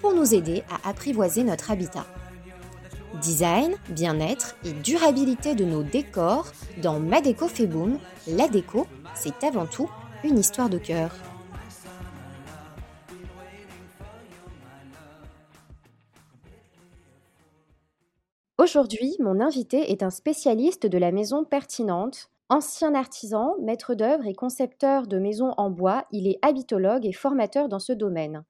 pour nous aider à apprivoiser notre habitat. Design, bien-être et durabilité de nos décors dans Ma Déco la déco, c'est avant tout une histoire de cœur. Aujourd'hui, mon invité est un spécialiste de la maison pertinente. Ancien artisan, maître d'œuvre et concepteur de maisons en bois, il est habitologue et formateur dans ce domaine.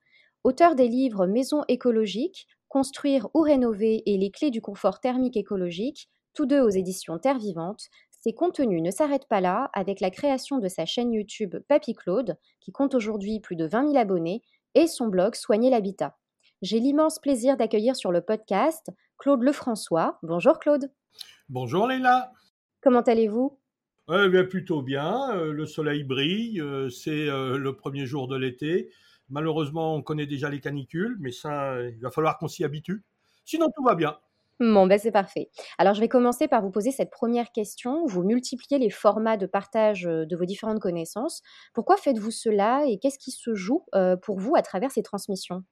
Auteur des livres Maison écologique, Construire ou rénover et les clés du confort thermique écologique, tous deux aux éditions Terre Vivante, ses contenus ne s'arrêtent pas là avec la création de sa chaîne YouTube Papy Claude, qui compte aujourd'hui plus de 20 000 abonnés, et son blog Soigner l'habitat. J'ai l'immense plaisir d'accueillir sur le podcast Claude Lefrançois. Bonjour Claude. Bonjour Léla. Comment allez-vous? Eh bien, Plutôt bien. Euh, le soleil brille. Euh, c'est euh, le premier jour de l'été. Malheureusement, on connaît déjà les canicules, mais ça, il va falloir qu'on s'y habitue. Sinon, tout va bien. Bon, ben c'est parfait. Alors, je vais commencer par vous poser cette première question. Vous multipliez les formats de partage euh, de vos différentes connaissances. Pourquoi faites-vous cela et qu'est-ce qui se joue euh, pour vous à travers ces transmissions?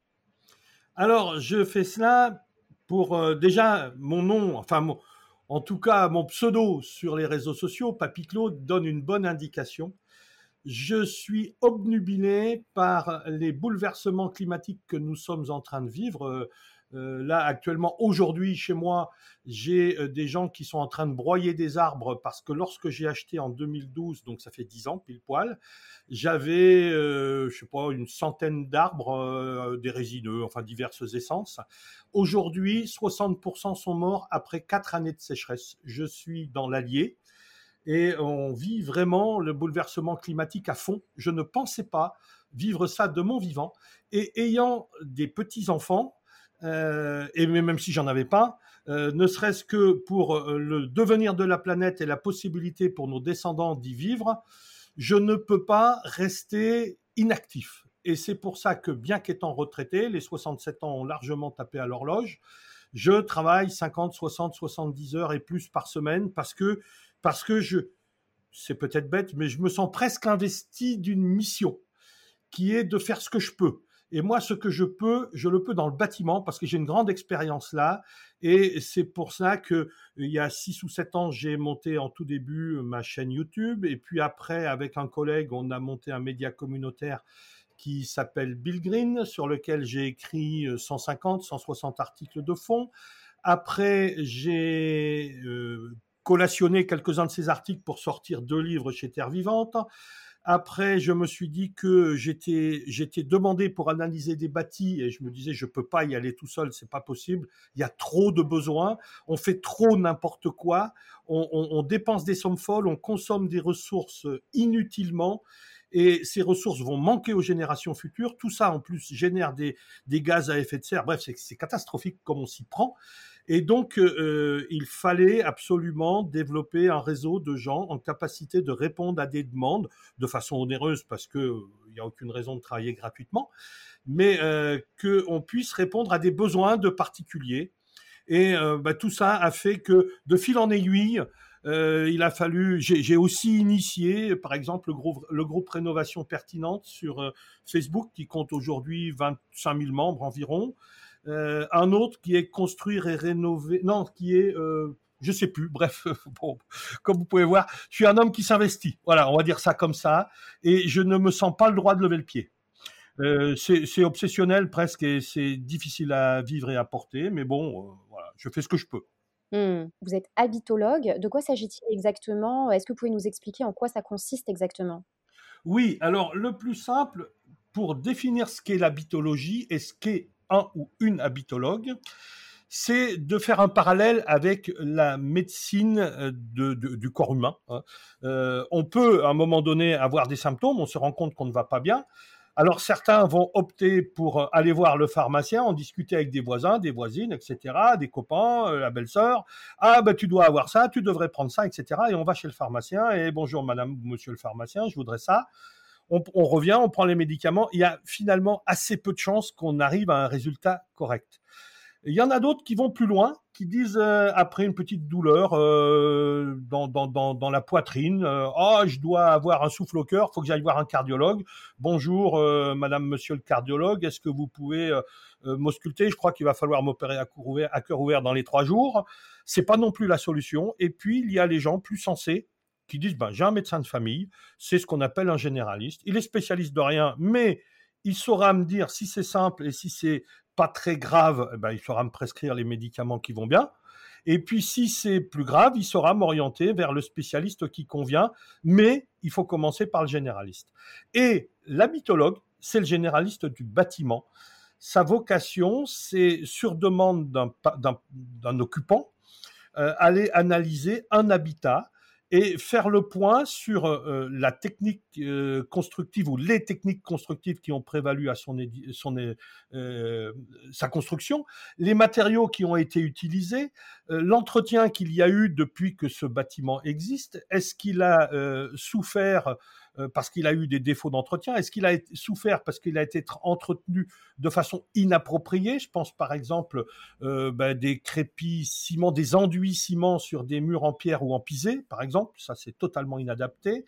Alors, je fais cela pour euh, déjà mon nom, enfin, en tout cas, mon pseudo sur les réseaux sociaux, Papy Claude, donne une bonne indication je suis obnubilé par les bouleversements climatiques que nous sommes en train de vivre. Euh, là, actuellement, aujourd'hui, chez moi, j'ai euh, des gens qui sont en train de broyer des arbres parce que lorsque j'ai acheté en 2012, donc ça fait 10 ans pile poil, j'avais, euh, je sais pas, une centaine d'arbres, des résineux, enfin diverses essences. Aujourd'hui, 60% sont morts après 4 années de sécheresse. Je suis dans l'Allier et on vit vraiment le bouleversement climatique à fond. Je ne pensais pas vivre ça de mon vivant. Et ayant des petits-enfants, euh, et même si j'en avais pas, euh, ne serait-ce que pour euh, le devenir de la planète et la possibilité pour nos descendants d'y vivre, je ne peux pas rester inactif. Et c'est pour ça que, bien qu'étant retraité, les 67 ans ont largement tapé à l'horloge, je travaille 50, 60, 70 heures et plus par semaine parce que parce que je, c'est peut-être bête, mais je me sens presque investi d'une mission qui est de faire ce que je peux. Et moi, ce que je peux, je le peux dans le bâtiment parce que j'ai une grande expérience là. Et c'est pour ça que il y a six ou sept ans, j'ai monté en tout début ma chaîne YouTube. Et puis après, avec un collègue, on a monté un média communautaire qui s'appelle Bill Green, sur lequel j'ai écrit 150, 160 articles de fond. Après, j'ai euh, collationné quelques-uns de ces articles pour sortir deux livres chez Terre Vivante. Après, je me suis dit que j'étais demandé pour analyser des bâtis et je me disais je peux pas y aller tout seul, c'est pas possible. Il y a trop de besoins, on fait trop n'importe quoi, on, on, dépense des sommes folles, on consomme des ressources inutilement et ces ressources vont manquer aux générations futures. Tout ça en plus génère des, des gaz à effet de serre. Bref, c'est catastrophique comme on s'y prend. Et donc, euh, euh, il fallait absolument développer un réseau de gens en capacité de répondre à des demandes de façon onéreuse, parce qu'il n'y a aucune raison de travailler gratuitement, mais euh, qu'on puisse répondre à des besoins de particuliers. Et euh, bah, tout ça a fait que, de fil en aiguille, euh, il a fallu. J'ai aussi initié, par exemple, le groupe, le groupe Rénovation Pertinente sur Facebook, qui compte aujourd'hui 25 000 membres environ. Euh, un autre qui est construire et rénover, non, qui est, euh, je sais plus, bref, bon, comme vous pouvez voir, je suis un homme qui s'investit. Voilà, on va dire ça comme ça, et je ne me sens pas le droit de lever le pied. Euh, c'est obsessionnel presque et c'est difficile à vivre et à porter, mais bon, euh, voilà, je fais ce que je peux. Mmh. Vous êtes habitologue. De quoi s'agit-il exactement? Est-ce que vous pouvez nous expliquer en quoi ça consiste exactement? Oui, alors le plus simple pour définir ce qu'est l'habitologie et ce qu'est un ou une habitologue, c'est de faire un parallèle avec la médecine euh, du corps humain. Hein. Euh, on peut à un moment donné avoir des symptômes, on se rend compte qu'on ne va pas bien. Alors certains vont opter pour euh, aller voir le pharmacien, en discuter avec des voisins, des voisines, etc., des copains, la belle-sœur. Ah ben tu dois avoir ça, tu devrais prendre ça, etc. Et on va chez le pharmacien et bonjour madame, monsieur le pharmacien, je voudrais ça. On, revient, on prend les médicaments. Il y a finalement assez peu de chances qu'on arrive à un résultat correct. Il y en a d'autres qui vont plus loin, qui disent euh, après une petite douleur euh, dans, la poitrine, euh, oh je dois avoir un souffle au cœur, faut que j'aille voir un cardiologue. Bonjour euh, Madame, Monsieur le cardiologue, est-ce que vous pouvez m'ausculter? Je crois qu'il va falloir m'opérer à, à cœur ouvert dans les trois jours. C'est pas non plus la solution. Et puis il y a les gens plus sensés qui disent ben j'ai un médecin de famille, c'est ce qu'on appelle un généraliste. Il est spécialiste de rien, mais il saura me dire si c'est simple et si c'est pas très grave, eh ben, il saura me prescrire les médicaments qui vont bien. Et puis si c'est plus grave, il saura m'orienter vers le spécialiste qui convient, mais il faut commencer par le généraliste. Et l'habitologue, c'est le généraliste du bâtiment. Sa vocation, c'est sur demande d'un occupant, euh, aller analyser un habitat et faire le point sur euh, la technique euh, constructive ou les techniques constructives qui ont prévalu à son, euh, sa construction, les matériaux qui ont été utilisés, euh, l'entretien qu'il y a eu depuis que ce bâtiment existe. Est-ce qu'il a euh, souffert euh, parce qu'il a eu des défauts d'entretien Est-ce qu'il a souffert parce qu'il a été entretenu de façon inappropriée? Je pense par exemple euh, ben, des crépis ciment, des enduits ciment sur des murs en pierre ou en pisé, par exemple. Ça, c'est totalement inadapté.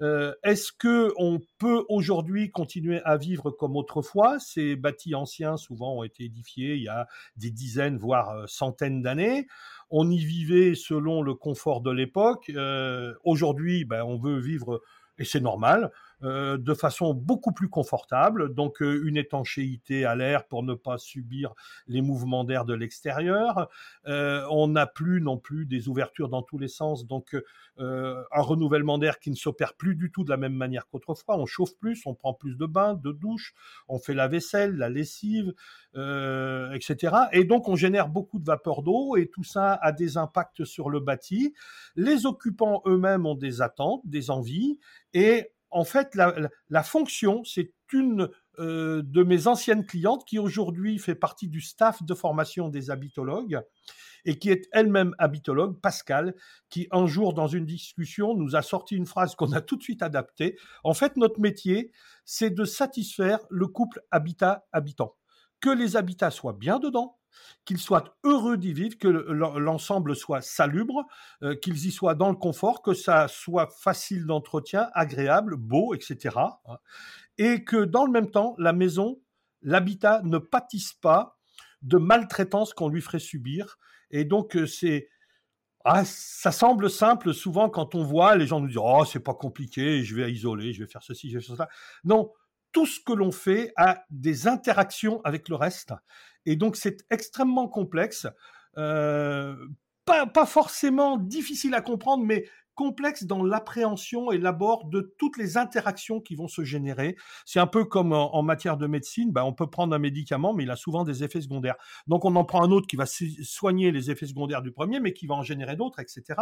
Euh, Est-ce que on peut aujourd'hui continuer à vivre comme autrefois? Ces bâtis anciens, souvent, ont été édifiés il y a des dizaines, voire centaines d'années. On y vivait selon le confort de l'époque. Euh, aujourd'hui, ben, on veut vivre et c'est normal, euh, de façon beaucoup plus confortable, donc euh, une étanchéité à l'air pour ne pas subir les mouvements d'air de l'extérieur. Euh, on n'a plus non plus des ouvertures dans tous les sens, donc euh, un renouvellement d'air qui ne s'opère plus du tout de la même manière qu'autrefois. On chauffe plus, on prend plus de bains, de douches, on fait la vaisselle, la lessive, etc. Et donc on génère beaucoup de vapeur d'eau et tout ça a des impacts sur le bâti. Les occupants eux-mêmes ont des attentes, des envies et en fait, la, la, fonction, c'est une euh, de mes anciennes clientes qui aujourd'hui fait partie du staff de formation des habitologues et qui est elle-même habitologue, Pascal, qui un jour dans une discussion nous a sorti une phrase qu'on a tout de suite adaptée. En fait, notre métier, c'est de satisfaire le couple habitat-habitant. Que les habitats soient bien dedans, qu'ils soient heureux d'y vivre, que l'ensemble soit salubre, euh, qu'ils y soient dans le confort, que ça soit facile d'entretien, agréable, beau, etc. Et que dans le même temps, la maison, l'habitat ne pâtisse pas de maltraitance qu'on lui ferait subir. Et donc, euh, c'est... Ah, ça semble simple souvent quand on voit, les gens nous disent Oh, c'est pas compliqué, je vais isoler, je vais faire ceci, je vais faire cela. Non, tout ce que l'on fait a des interactions avec le reste. Et donc, c'est extrêmement complexe. Euh, pas, forcément difficile à comprendre, mais complexe dans l'appréhension et l'abord de toutes les interactions qui vont se générer. C'est un peu comme en, matière de médecine, ben on peut prendre un médicament, mais il a souvent des effets secondaires. Donc on en prend un autre qui va soigner les effets secondaires du premier, mais qui va en générer d'autres, etc.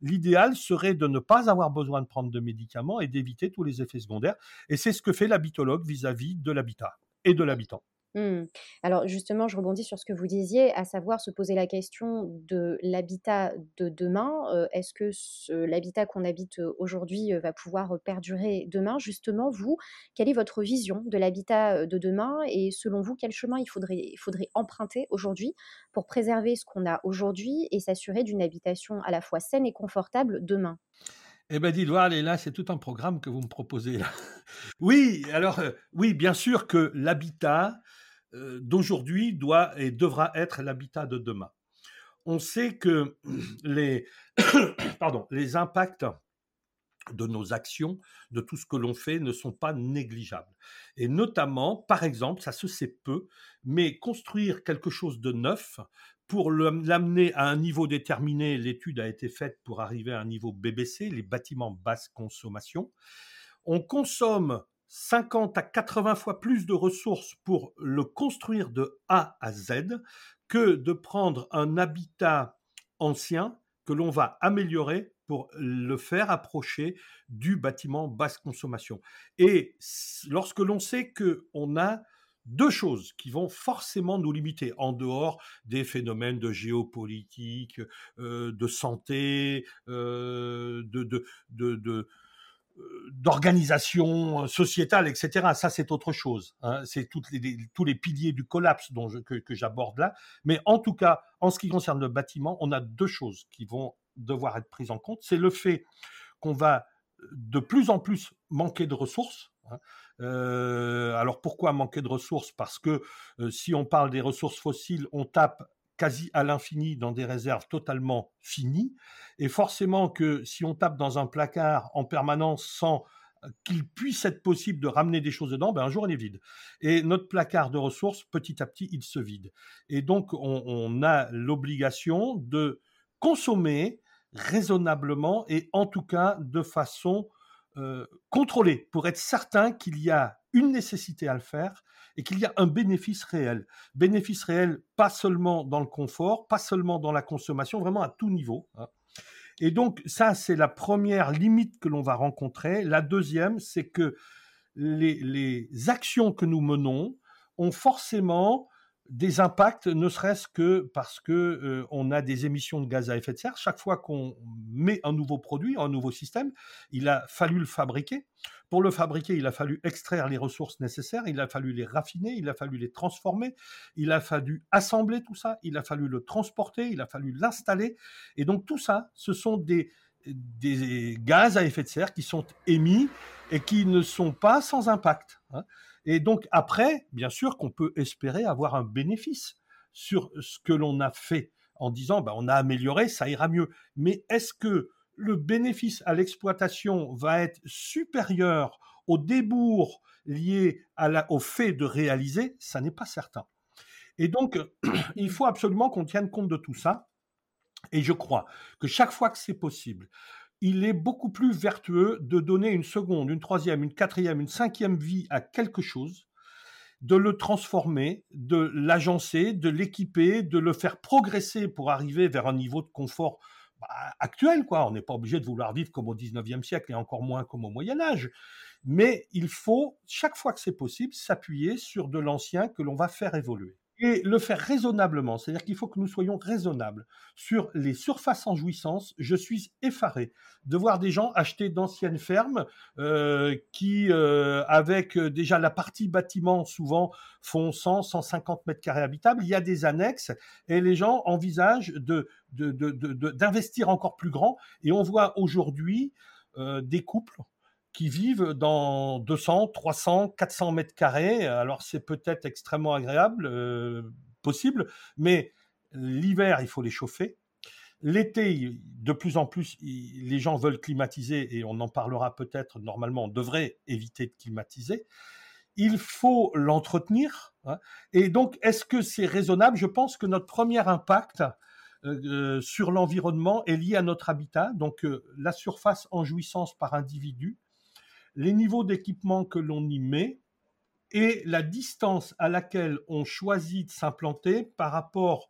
L'idéal serait de ne pas avoir besoin de prendre de médicaments et d'éviter tous les effets secondaires. Et c'est ce que fait l'habitologue vis-à-vis de l'habitat et de l'habitant. Mmh. Alors justement, je rebondis sur ce que vous disiez, à savoir se poser la question de l'habitat de demain. Est-ce que l'habitat qu'on habite aujourd'hui va pouvoir perdurer demain? Justement, vous, quelle est votre vision de l'habitat de demain et selon vous, quel chemin il faudrait, emprunter aujourd'hui pour préserver ce qu'on a aujourd'hui et s'assurer d'une habitation à la fois saine et confortable demain? Eh dites voir, là, c'est tout un programme que vous me proposez. Oui, alors, oui, bien sûr que l'habitat, d'aujourd'hui doit et devra être l'habitat de demain. On sait que les, pardon, les impacts de nos actions, de tout ce que l'on fait, ne sont pas négligeables. Et notamment, par exemple, ça se sait peu, mais construire quelque chose de neuf pour l'amener à un niveau déterminé, l'étude a été faite pour arriver à un niveau BBC, les bâtiments basse consommation. On consomme 50 à 80 fois plus de ressources pour le construire de A à Z que de prendre un habitat ancien que l'on va améliorer pour le faire approcher du bâtiment basse consommation. Et lorsque l'on sait qu'on a deux choses qui vont forcément nous limiter en dehors des phénomènes de géopolitique, euh, de santé, euh, de, d'organisation sociétale, etc. Ça, c'est autre chose. Hein. C'est les, tous les piliers du collapse dont que, j'aborde là. Mais en tout cas, en ce qui concerne le bâtiment, on a deux choses qui vont devoir être prises en compte. C'est le fait qu'on va de plus en plus manquer de ressources. Hein. Euh, alors pourquoi manquer de ressources? Parce que euh, si on parle des ressources fossiles, on tape quasi à l'infini dans des réserves totalement finies. Et forcément que si on tape dans un placard en permanence sans qu'il puisse être possible de ramener des choses dedans, ben un jour il est vide. Et notre placard de ressources, petit à petit, il se vide. Et donc on, a l'obligation de consommer raisonnablement et en tout cas de façon euh, contrôler pour être certain qu'il y a une nécessité à le faire et qu'il y a un bénéfice réel. Bénéfice réel pas seulement dans le confort, pas seulement dans la consommation, vraiment à tout niveau. Hein. Et donc ça, c'est la première limite que l'on va rencontrer. La deuxième, c'est que les, les, actions que nous menons ont forcément des impacts, ne serait-ce que parce que euh, on a des émissions de gaz à effet de serre. Chaque fois qu'on met un nouveau produit, un nouveau système, il a fallu le fabriquer. Pour le fabriquer, il a fallu extraire les ressources nécessaires, il a fallu les raffiner, il a fallu les transformer, il a fallu assembler tout ça, il a fallu le transporter, il a fallu l'installer. Et donc tout ça, ce sont des, gaz à effet de serre qui sont émis et qui ne sont pas sans impact. Hein. Et donc après, bien sûr qu'on peut espérer avoir un bénéfice sur ce que l'on a fait en disant bah, on a amélioré, ça ira mieux. Mais est-ce que le bénéfice à l'exploitation va être supérieur au débours lié au fait de réaliser? Ça n'est pas certain. Et donc, il faut absolument qu'on tienne compte de tout ça. Et je crois que chaque fois que c'est possible, il est beaucoup plus vertueux de donner une seconde, une troisième, une quatrième, une cinquième vie à quelque chose, de le transformer, de l'agencer, de l'équiper, de le faire progresser pour arriver vers un niveau de confort bah, actuel, quoi. On n'est pas obligé de vouloir vivre comme au 19e siècle et encore moins comme au Moyen Âge. Mais il faut, chaque fois que c'est possible, s'appuyer sur de l'ancien que l'on va faire évoluer et le faire raisonnablement. C'est-à-dire qu'il faut que nous soyons raisonnables sur les surfaces en jouissance. Je suis effaré de voir des gens acheter d'anciennes fermes euh, qui, euh, avec euh, déjà la partie bâtiment, souvent font 100, 150 mètres carrés habitables. Il y a des annexes et les gens envisagent de d'investir encore plus grand. Et on voit aujourd'hui des couples qui vivent dans 200, 300, 400 mètres carrés. Alors c'est peut-être extrêmement agréable, euh, possible, mais l'hiver, il faut les chauffer. L'été, de plus en plus, les gens veulent climatiser et on en parlera peut-être normalement, on devrait éviter de climatiser. Il faut l'entretenir. Hein. Et donc, est-ce que c'est raisonnable? Je pense que notre premier impact, euh, euh, sur l'environnement est lié à notre habitat, donc la surface en jouissance par individu, les niveaux d'équipement que l'on y met et la distance à laquelle on choisit de s'implanter par rapport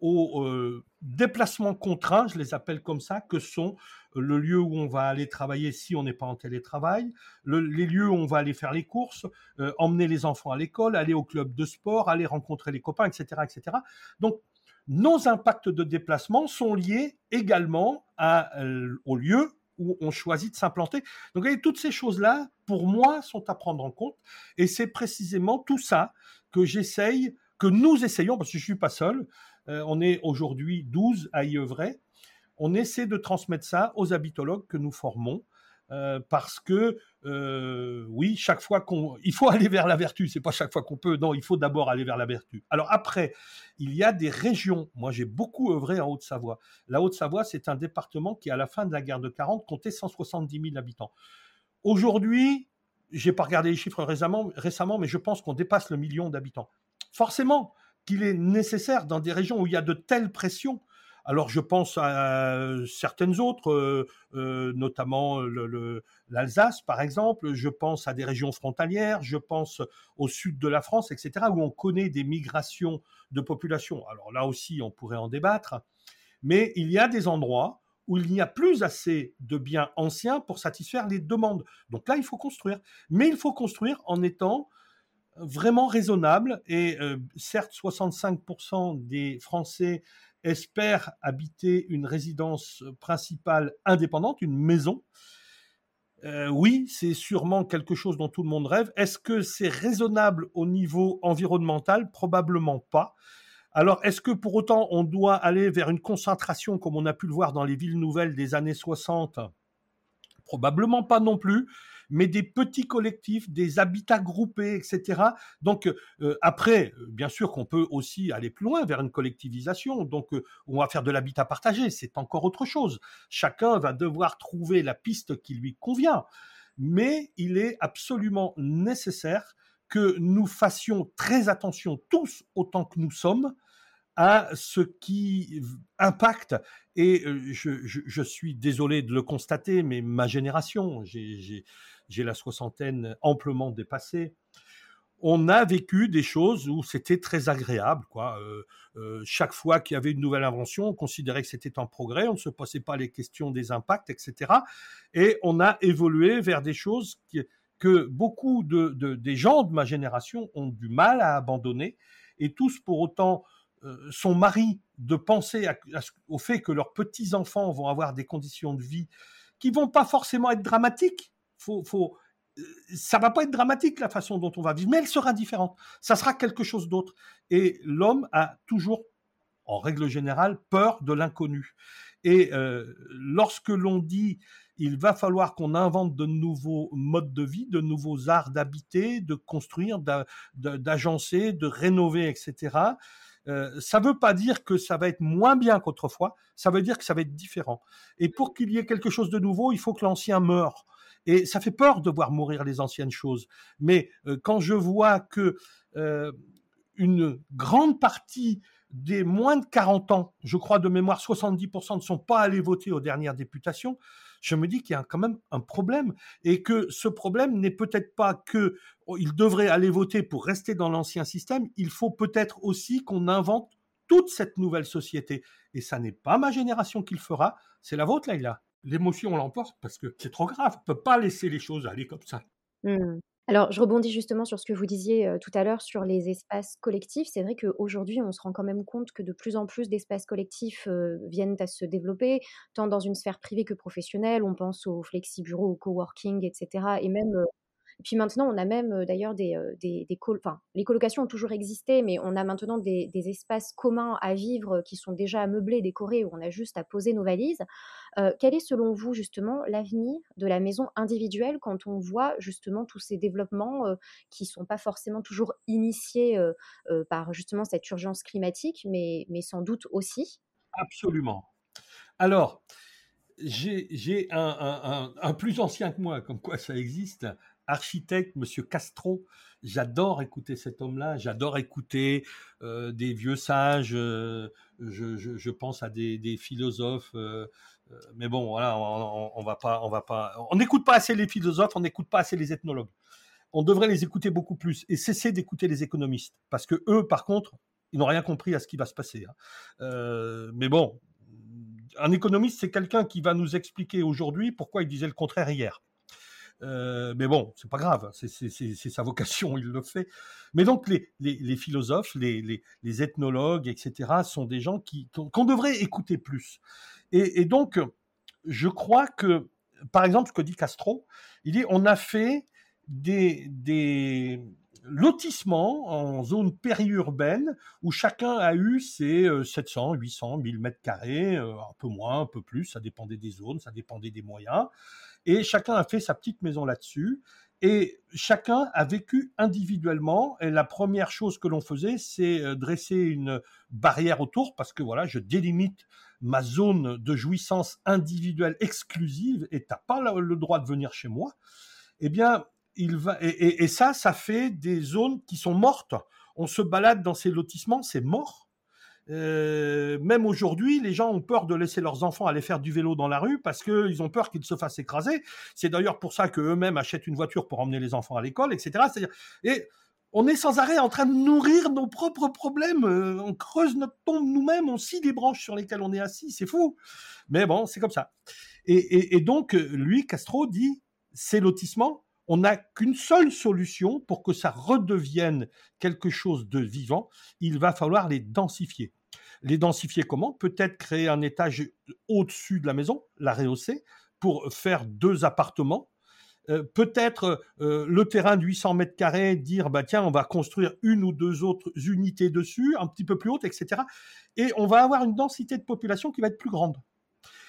aux euh, déplacements contraints, je les appelle comme ça, que sont le lieu où on va aller travailler si on n'est pas en télétravail, les lieux où on va aller faire les courses, euh, emmener les enfants à l'école, aller au club de sport, aller rencontrer les copains, etc., etc. Donc, nos impacts de déplacement sont liés également à, euh, au lieu où on choisit de s'implanter. Donc toutes ces choses-là, pour moi, sont à prendre en compte. Et c'est précisément tout ça que j'essaye, que nous essayons, parce que je suis pas seul, euh, on est aujourd'hui 12 à y œuvrer, on essaie de transmettre ça aux habitologues que nous formons euh, parce que euh, oui, chaque fois qu'on, il faut aller vers la vertu. C'est pas chaque fois qu'on peut. Non, il faut d'abord aller vers la vertu. Alors après, il y a des régions. Moi, j'ai beaucoup œuvré en Haute-Savoie. La Haute-Savoie, c'est un département qui, à la fin de la guerre de 40, comptait 170 000 habitants. Aujourd'hui, j'ai pas regardé les chiffres récemment, récemment mais je pense qu'on dépasse le million d'habitants. Forcément qu'il est nécessaire dans des régions où il y a de telles pressions alors je pense à euh, certaines autres, euh, euh, notamment l'Alsace par exemple, je pense à des régions frontalières, je pense au sud de la France, etc., où on connaît des migrations de population. Alors là aussi, on pourrait en débattre, mais il y a des endroits où il n'y a plus assez de biens anciens pour satisfaire les demandes. Donc là, il faut construire. Mais il faut construire en étant vraiment raisonnable. Et certes, 65% des Français espèrent habiter une résidence principale indépendante, une maison. Euh, oui, c'est sûrement quelque chose dont tout le monde rêve. Est-ce que c'est raisonnable au niveau environnemental? Probablement pas. Alors, est-ce que pour autant on doit aller vers une concentration comme on a pu le voir dans les villes nouvelles des années 60 Probablement pas non plus mais des petits collectifs, des habitats groupés, etc. Donc euh, après, bien sûr qu'on peut aussi aller plus loin vers une collectivisation. Donc euh, on va faire de l'habitat partagé, c'est encore autre chose. Chacun va devoir trouver la piste qui lui convient, mais il est absolument nécessaire que nous fassions très attention tous autant que nous sommes à ce qui impacte, et euh, je, suis désolé de le constater, mais ma génération, j'ai la soixantaine amplement dépassée, on a vécu des choses où c'était très agréable. Quoi. Euh, euh, chaque fois qu'il y avait une nouvelle invention, on considérait que c'était un progrès, on ne se posait pas les questions des impacts, etc. Et on a évolué vers des choses que beaucoup de, des gens de ma génération ont du mal à abandonner, et tous pour autant son mari de penser au fait que leurs petits enfants vont avoir des conditions de vie qui vont pas forcément être dramatiques. Faut, faut, euh, ça va pas être dramatique la façon dont on va vivre, mais elle sera différente. Ça sera quelque chose d'autre. Et l'homme a toujours, en règle générale, peur de l'inconnu. Et euh, lorsque l'on dit il va falloir qu'on invente de nouveaux modes de vie, de nouveaux arts d'habiter, de construire, d'agencer, de rénover, etc. Euh, ça ne veut pas dire que ça va être moins bien qu'autrefois, ça veut dire que ça va être différent. Et pour qu'il y ait quelque chose de nouveau, il faut que l'ancien meure. Et ça fait peur de voir mourir les anciennes choses. Mais euh, quand je vois que euh, une grande partie des moins de 40 ans, je crois de mémoire 70% ne sont pas allés voter aux dernières députations, je me dis qu'il y a quand même un problème et que ce problème n'est peut-être pas que oh, il devrait aller voter pour rester dans l'ancien système, il faut peut-être aussi qu'on invente toute cette nouvelle société. Et ça n'est pas ma génération qui le fera, c'est la vôtre, Laïla. L'émotion l'emporte parce que c'est trop grave. On peut pas laisser les choses aller comme ça. Mmh. Alors, je rebondis justement sur ce que vous disiez tout à l'heure sur les espaces collectifs. C'est vrai qu'aujourd'hui, on se rend quand même compte que de plus en plus d'espaces collectifs viennent à se développer, tant dans une sphère privée que professionnelle. On pense aux flexi-bureaux, au coworking, etc. Et même puis maintenant, on a même d'ailleurs des, des, des enfin, les colocations ont toujours existé, mais on a maintenant des, espaces communs à vivre qui sont déjà meublés, décorés, où on a juste à poser nos valises. quel est selon vous justement l'avenir de la maison individuelle quand on voit justement tous ces développements qui sont pas forcément toujours initiés par justement cette urgence climatique, mais, mais sans doute aussi? Absolument. Alors, j'ai un, un, un, plus ancien que moi, comme quoi ça existe, architecte, Monsieur Castro. J'adore écouter cet homme-là. J'adore écouter euh, des vieux sages. Euh, je, pense à des, philosophes. Euh, mais bon, voilà, on, va pas, on pas. N'écoute pas assez les philosophes. On n'écoute pas assez les ethnologues. On devrait les écouter beaucoup plus et cesser d'écouter les économistes parce que eux, par contre, ils n'ont rien compris à ce qui va se passer. Hein. mais bon, un économiste, c'est quelqu'un qui va nous expliquer aujourd'hui pourquoi il disait le contraire hier. Euh, mais bon, c'est pas grave, c'est sa vocation, il le fait. Mais donc les, philosophes, les, ethnologues, etc., sont des gens qu'on devrait écouter plus. Et, et, donc, je crois que, par exemple, ce que dit Castro, il dit on a fait des, des lotissements en zone périurbaine où chacun a eu ses 700, 800, 1000 mètres carrés, euh, un peu moins, un peu plus, ça dépendait des zones, ça dépendait des moyens. Et chacun a fait sa petite maison là-dessus. Et chacun a vécu individuellement. Et la première chose que l'on faisait, c'est euh, dresser une barrière autour, parce que voilà, je délimite ma zone de jouissance individuelle exclusive, et t'as pas le droit de venir chez moi. Eh bien, il va et, et, ça, ça fait des zones qui sont mortes. On se balade dans ces lotissements, c'est mort. Euh, même aujourd'hui, les gens ont peur de laisser leurs enfants aller faire du vélo dans la rue parce qu'ils ont peur qu'ils se fassent écraser. C'est d'ailleurs pour ça qu'eux-mêmes achètent une voiture pour emmener les enfants à l'école, etc. C'est-à-dire, et on est sans arrêt en train de nourrir nos propres problèmes. Euh, on creuse notre tombe nous-mêmes, on scie les branches sur lesquelles on est assis. C'est fou. Mais bon, c'est comme ça. Et, donc, lui, Castro dit, ces lotissements, on n'a qu'une seule solution pour que ça redevienne quelque chose de vivant. Il va falloir les densifier. Les densifier comment? Peut-être créer un étage au-dessus de la maison, la rehausser, pour faire deux appartements euh, peut-être euh, le terrain de 800 mètres carrés, dire bah tiens, on va construire une ou deux autres unités dessus, un petit peu plus haute, etc. Et on va avoir une densité de population qui va être plus grande.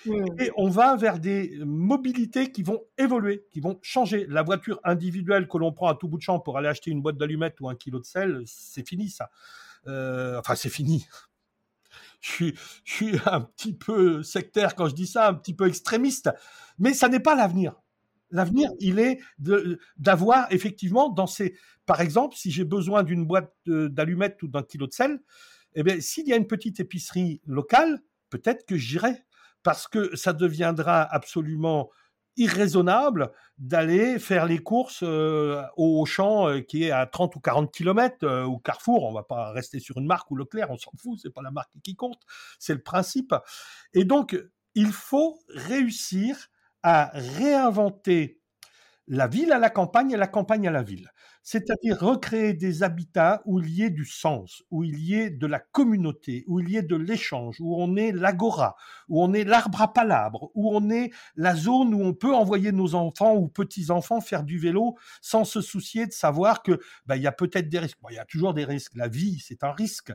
Mmh. Et on va vers des mobilités qui vont évoluer, qui vont changer. La voiture individuelle que l'on prend à tout bout de champ pour aller acheter une boîte d'allumettes ou un kilo de sel, c'est fini ça. Euh, enfin, c'est fini. Je suis, un petit peu sectaire quand je dis ça, un petit peu extrémiste, mais ça n'est pas l'avenir. L'avenir, il est d'avoir effectivement dans ces, par exemple, si j'ai besoin d'une boîte d'allumettes ou d'un kilo de sel, eh bien, s'il y a une petite épicerie locale, peut-être que j'irai parce que ça deviendra absolument irraisonnable d'aller faire les courses euh, au champ euh, qui est à 30 ou 40 km euh, ou Carrefour, on va pas rester sur une marque ou Leclerc, on s'en fout, c'est pas la marque qui compte, c'est le principe. Et donc il faut réussir à réinventer la ville à la campagne et la campagne à la ville. C'est-à-dire recréer des habitats où il y ait du sens, où il y ait de la communauté, où il y ait de l'échange, où on est l'agora, où on est l'arbre à palabres, où on est la zone où on peut envoyer nos enfants ou petits-enfants faire du vélo sans se soucier de savoir que bah, il y a peut-être des risques. il y a toujours des risques. La vie, c'est un risque.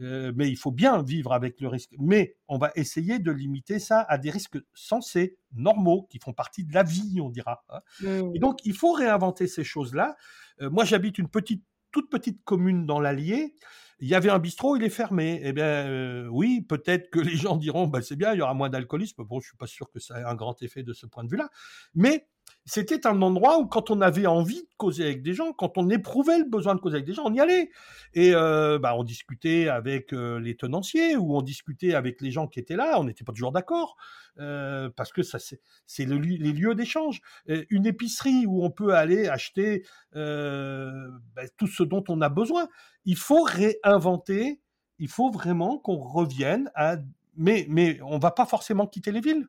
Euh, mais il faut bien vivre avec le risque. Mais on va essayer de limiter ça à des risques sensés, normaux, qui font partie de la vie, on dira. Hein. Mmh. Et donc, il faut réinventer ces choses-là. Euh, moi, j'habite une petite, toute petite commune dans l'Allier. Il y avait un bistrot, il est fermé. Eh bien, euh, oui, peut-être que les gens diront, bah, c'est bien, il y aura moins d'alcoolisme. Bon, je suis pas sûr que ça ait un grand effet de ce point de vue-là. Mais c'était un endroit où quand on avait envie de causer avec des gens, quand on éprouvait le besoin de causer avec des gens, on y allait. Et euh, bah, on discutait avec euh, les tenanciers ou on discutait avec les gens qui étaient là. On n'était pas toujours d'accord euh, parce que ça c'est le, les lieux d'échange. Une épicerie où on peut aller acheter bah, tout ce dont on a besoin. Il faut réinventer. Il faut vraiment qu'on revienne à. Mais mais on va pas forcément quitter les villes.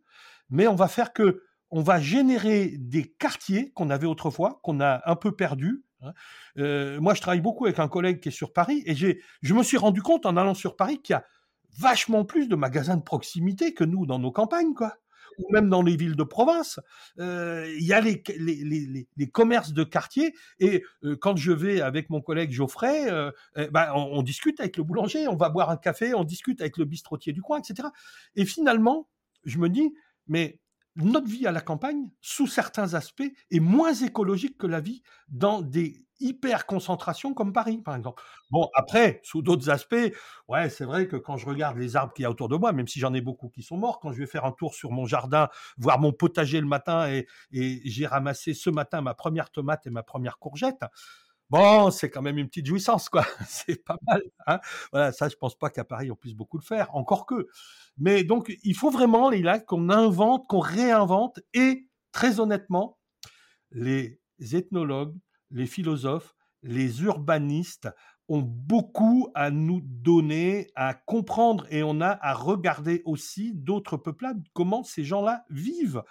Mais on va faire que on va générer des quartiers qu'on avait autrefois, qu'on a un peu perdus. Hein. Euh, moi, je travaille beaucoup avec un collègue qui est sur Paris et je me suis rendu compte en allant sur Paris qu'il y a vachement plus de magasins de proximité que nous dans nos campagnes, quoi. Ou même dans les villes de province, euh, il y a les, les, commerces de quartier. Et euh, quand je vais avec mon collègue Geoffrey, eh ben, on, on discute avec le boulanger, on va boire un café, on discute avec le bistrotier du coin, etc. Et finalement, je me dis, mais notre vie à la campagne, sous certains aspects, est moins écologique que la vie dans des hyper concentrations comme Paris, par exemple. Bon, après, sous d'autres aspects, ouais, c'est vrai que quand je regarde les arbres qu'il y a autour de moi, même si j'en ai beaucoup qui sont morts, quand je vais faire un tour sur mon jardin, voir mon potager le matin et, et j'ai ramassé ce matin ma première tomate et ma première courgette, Bon, c'est quand même une petite jouissance, quoi. c'est pas mal. Hein voilà, ça, je pense pas qu'à Paris on puisse beaucoup le faire, encore que. Mais donc, il faut vraiment, les qu'on invente, qu'on réinvente, et très honnêtement, les ethnologues, les philosophes, les urbanistes ont beaucoup à nous donner, à comprendre, et on a à regarder aussi d'autres peuplades, comment ces gens-là vivent.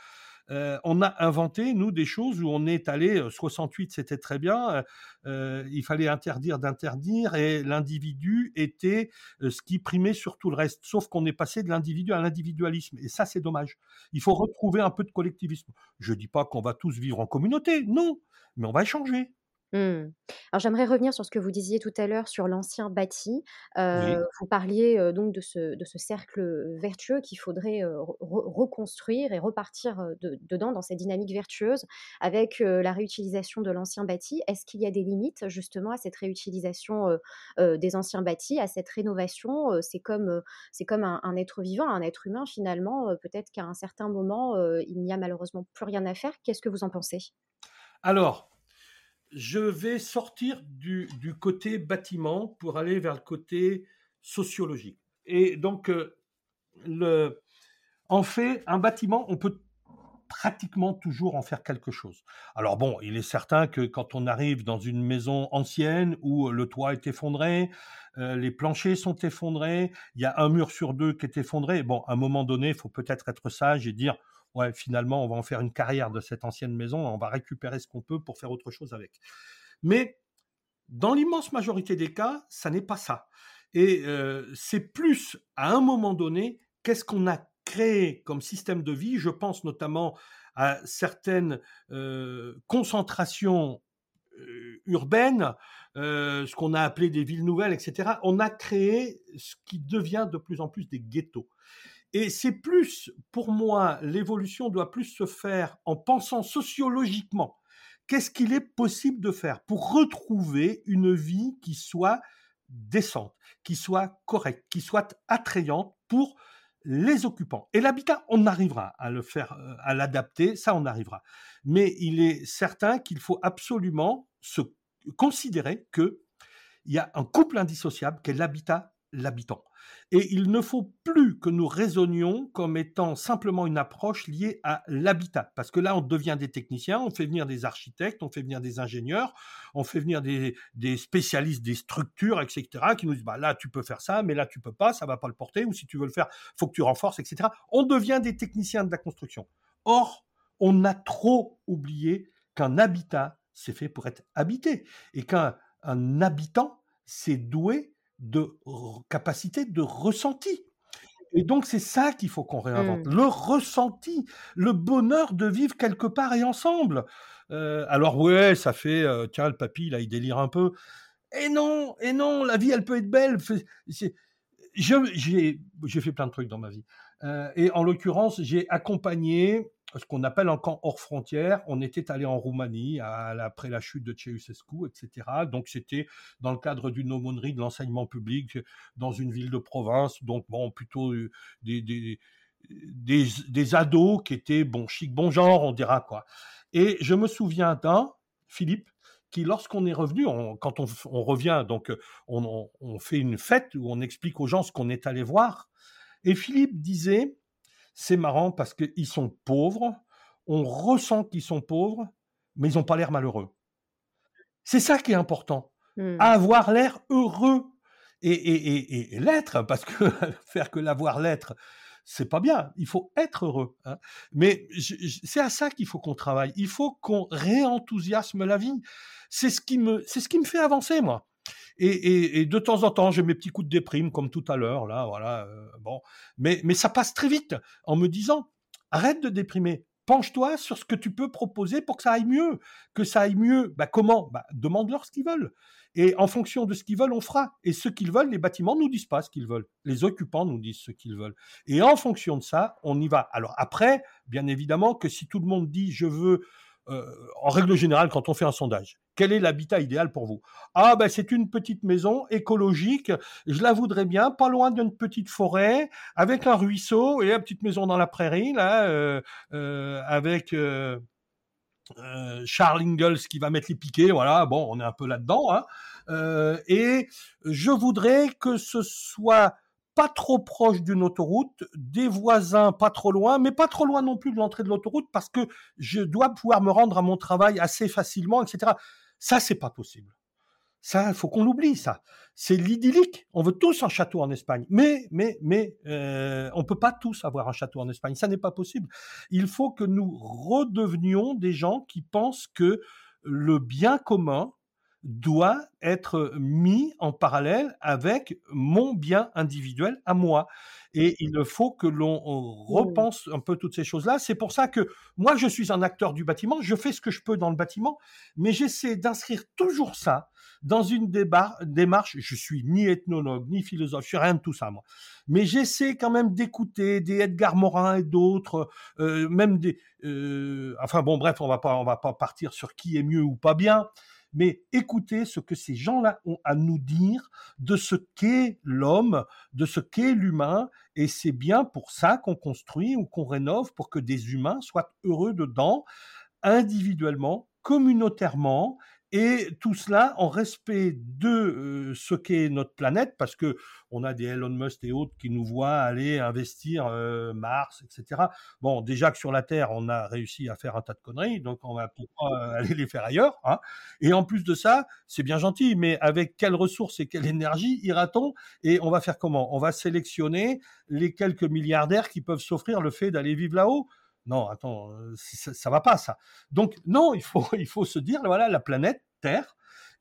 Euh, on a inventé, nous, des choses où on est allé, 68 euh, c'était très bien, euh, il fallait interdire d'interdire et l'individu était ce qui primait sur tout le reste, sauf qu'on est passé de l'individu à l'individualisme. Et ça, c'est dommage. Il faut retrouver un peu de collectivisme. Je ne dis pas qu'on va tous vivre en communauté, non, mais on va échanger. Mmh. Alors j'aimerais revenir sur ce que vous disiez tout à l'heure sur l'ancien bâti. vous parliez, donc de ce de ce cercle, vertueux qu'il faudrait, reconstruire et repartir, dedans dans cette dynamique vertueuse avec, la réutilisation de l'ancien bâti. Est-ce qu'il y a des limites justement à cette réutilisation, des anciens bâtis, à cette rénovation? c'est comme, c'est comme un un être vivant, un être humain finalement, peut-être qu'à un certain moment, il n'y a malheureusement plus rien à faire. Qu'est-ce que vous en pensez? Alors je vais sortir du, côté bâtiment pour aller vers le côté sociologique. Et donc, euh, en fait, un bâtiment, on peut pratiquement toujours en faire quelque chose. Alors bon, il est certain que quand on arrive dans une maison ancienne où le toit est effondré, euh, les planchers sont effondrés, il y a un mur sur deux qui est effondré, bon, à un moment donné, il faut peut-être être sage et dire, ouais, finalement, on va en faire une carrière de cette ancienne maison, on va récupérer ce qu'on peut pour faire autre chose avec. Mais dans l'immense majorité des cas, ça n'est pas ça. Et euh, c'est plus, à un moment donné, qu'est-ce qu'on a créé comme système de vie. Je pense notamment à certaines euh, concentrations euh, urbaines, ce qu'on a appelé des villes nouvelles, etc. On a créé ce qui devient de plus en plus des ghettos. Et c'est plus, pour moi, l'évolution doit plus se faire en pensant sociologiquement. Qu'est-ce qu'il est possible de faire pour retrouver une vie qui soit décente, qui soit correcte, qui soit attrayante pour les occupants? Et l'habitat, on arrivera à le faire, euh, à l'adapter, ça on arrivera. Mais il est certain qu'il faut absolument se considérer que il y a un couple indissociable qu'est l'habitat l'habitant. Et il ne faut plus que nous raisonnions comme étant simplement une approche liée à l'habitat, parce que là, on devient des techniciens, on fait venir des architectes, on fait venir des ingénieurs, on fait venir des, spécialistes des structures, etc., qui nous disent, bah, là, tu peux faire ça, mais là, tu peux pas, ça va pas le porter, ou si tu veux le faire, faut que tu renforces, etc. On devient des techniciens de la construction. Or, on a trop oublié qu'un habitat, c'est fait pour être habité, et qu'un habitant, c'est doué de capacité de ressenti. Et donc c'est ça qu'il faut qu'on réinvente, mmh. le ressenti, le bonheur de vivre quelque part et ensemble. Euh, alors ouais, ça fait, euh, tiens, le papy là, il délire un peu. Et non, et non, la vie, elle peut être belle. J'ai fait plein de trucs dans ma vie. Euh, et en l'occurrence, j'ai accompagné ce qu'on appelle un camp hors frontières. On était allé en Roumanie après la chute de Ceausescu, etc. Donc c'était dans le cadre d'une aumônerie de l'enseignement public dans une ville de province. Donc bon, plutôt euh, des, des, ados qui étaient bon chic, bon genre, on dira quoi. Et je me souviens d'un Philippe qui, lorsqu'on est revenu, quand on, revient, donc on, on fait une fête où on explique aux gens ce qu'on est allé voir. Et Philippe disait c'est marrant parce qu'ils sont pauvres, on ressent qu'ils sont pauvres, mais ils n'ont pas l'air malheureux. C'est ça qui est important. Mmh. Avoir l'air heureux et, l'être, parce que faire que l'avoir l'être, c'est pas bien. Il faut être heureux. Hein. Mais c'est à ça qu'il faut qu'on travaille. Il faut qu'on réenthousiasme la vie. C'est ce qui me, c'est ce qui me fait avancer, moi. Et, de temps en temps, j'ai mes petits coups de déprime, comme tout à l'heure, là, voilà. Euh, bon, mais, ça passe très vite en me disant, arrête de déprimer. Penche-toi sur ce que tu peux proposer pour que ça aille mieux. Que ça aille mieux, bah comment? Bah, Demande-leur ce qu'ils veulent. Et en fonction de ce qu'ils veulent, on fera. Et ce qu'ils veulent, les bâtiments nous disent pas ce qu'ils veulent. Les occupants nous disent ce qu'ils veulent. Et en fonction de ça, on y va. Alors après, bien évidemment que si tout le monde dit je veux euh, en règle générale, quand on fait un sondage, quel est l'habitat idéal pour vous? Ah ben c'est une petite maison écologique, je la voudrais bien, pas loin d'une petite forêt, avec un ruisseau et une petite maison dans la prairie là, euh, euh, avec Charles Ingalls qui va mettre les piquets, voilà, bon, on est un peu là-dedans, hein. et je voudrais que ce soit pas trop proche d'une autoroute, des voisins pas trop loin, mais pas trop loin non plus de l'entrée de l'autoroute parce que je dois pouvoir me rendre à mon travail assez facilement, etc. Ça, c'est pas possible. Ça, il faut qu'on l'oublie, ça. C'est l'idyllique. On veut tous un château en Espagne. Mais, mais, mais, euh, on peut pas tous avoir un château en Espagne. Ça n'est pas possible. Il faut que nous redevenions des gens qui pensent que le bien commun, doit être mis en parallèle avec mon bien individuel à moi. Et il faut que l'on mmh. repense un peu toutes ces choses-là. C'est pour ça que moi, je suis un acteur du bâtiment, je fais ce que je peux dans le bâtiment, mais j'essaie d'inscrire toujours ça dans une démarche. Je suis ni ethnologue, ni philosophe, je suis rien de tout ça, moi. Mais j'essaie quand même d'écouter des Edgar Morin et d'autres, euh, même des. Euh, enfin bon, bref, on va pas, on va pas partir sur qui est mieux ou pas bien mais écoutez ce que ces gens-là ont à nous dire de ce qu'est l'homme, de ce qu'est l'humain, et c'est bien pour ça qu'on construit ou qu'on rénove, pour que des humains soient heureux dedans, individuellement, communautairement, et tout cela en respect de euh, ce qu'est notre planète, parce que on a des Elon Musk et autres qui nous voient aller investir euh, Mars, etc. Bon, déjà que sur la Terre, on a réussi à faire un tas de conneries, donc on va pourquoi aller les faire ailleurs. Hein. Et en plus de ça, c'est bien gentil, mais avec quelles ressources et quelle énergie ira-t-on Et on va faire comment? On va sélectionner les quelques milliardaires qui peuvent s'offrir le fait d'aller vivre là-haut non, attends, euh, ça, ça va pas ça. Donc non, il faut il faut se dire voilà la planète Terre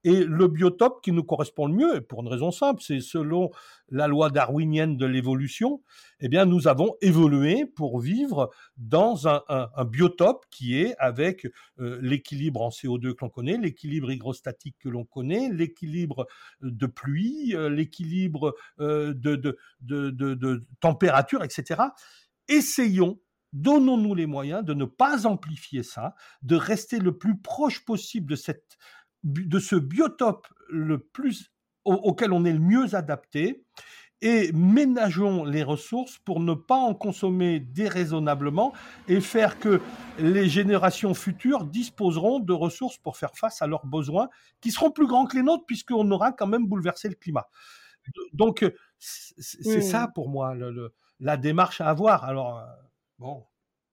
et le biotope qui nous correspond le mieux, pour une raison simple, c'est selon la loi darwinienne de l'évolution, eh bien, nous avons évolué pour vivre dans un, biotope qui est avec euh, l'équilibre en CO2 que l'on connaît, l'équilibre hygrostatique que l'on connaît, l'équilibre de pluie, euh, l'équilibre de, température, etc. Essayons Donnons-nous les moyens de ne pas amplifier ça, de rester le plus proche possible de, cette, de ce biotope le plus, auquel on est le mieux adapté et ménageons les ressources pour ne pas en consommer déraisonnablement et faire que les générations futures disposeront de ressources pour faire face à leurs besoins qui seront plus grands que les nôtres puisqu'on aura quand même bouleversé le climat. Donc c'est ça mmh. pour moi la démarche à avoir. Alors Bon.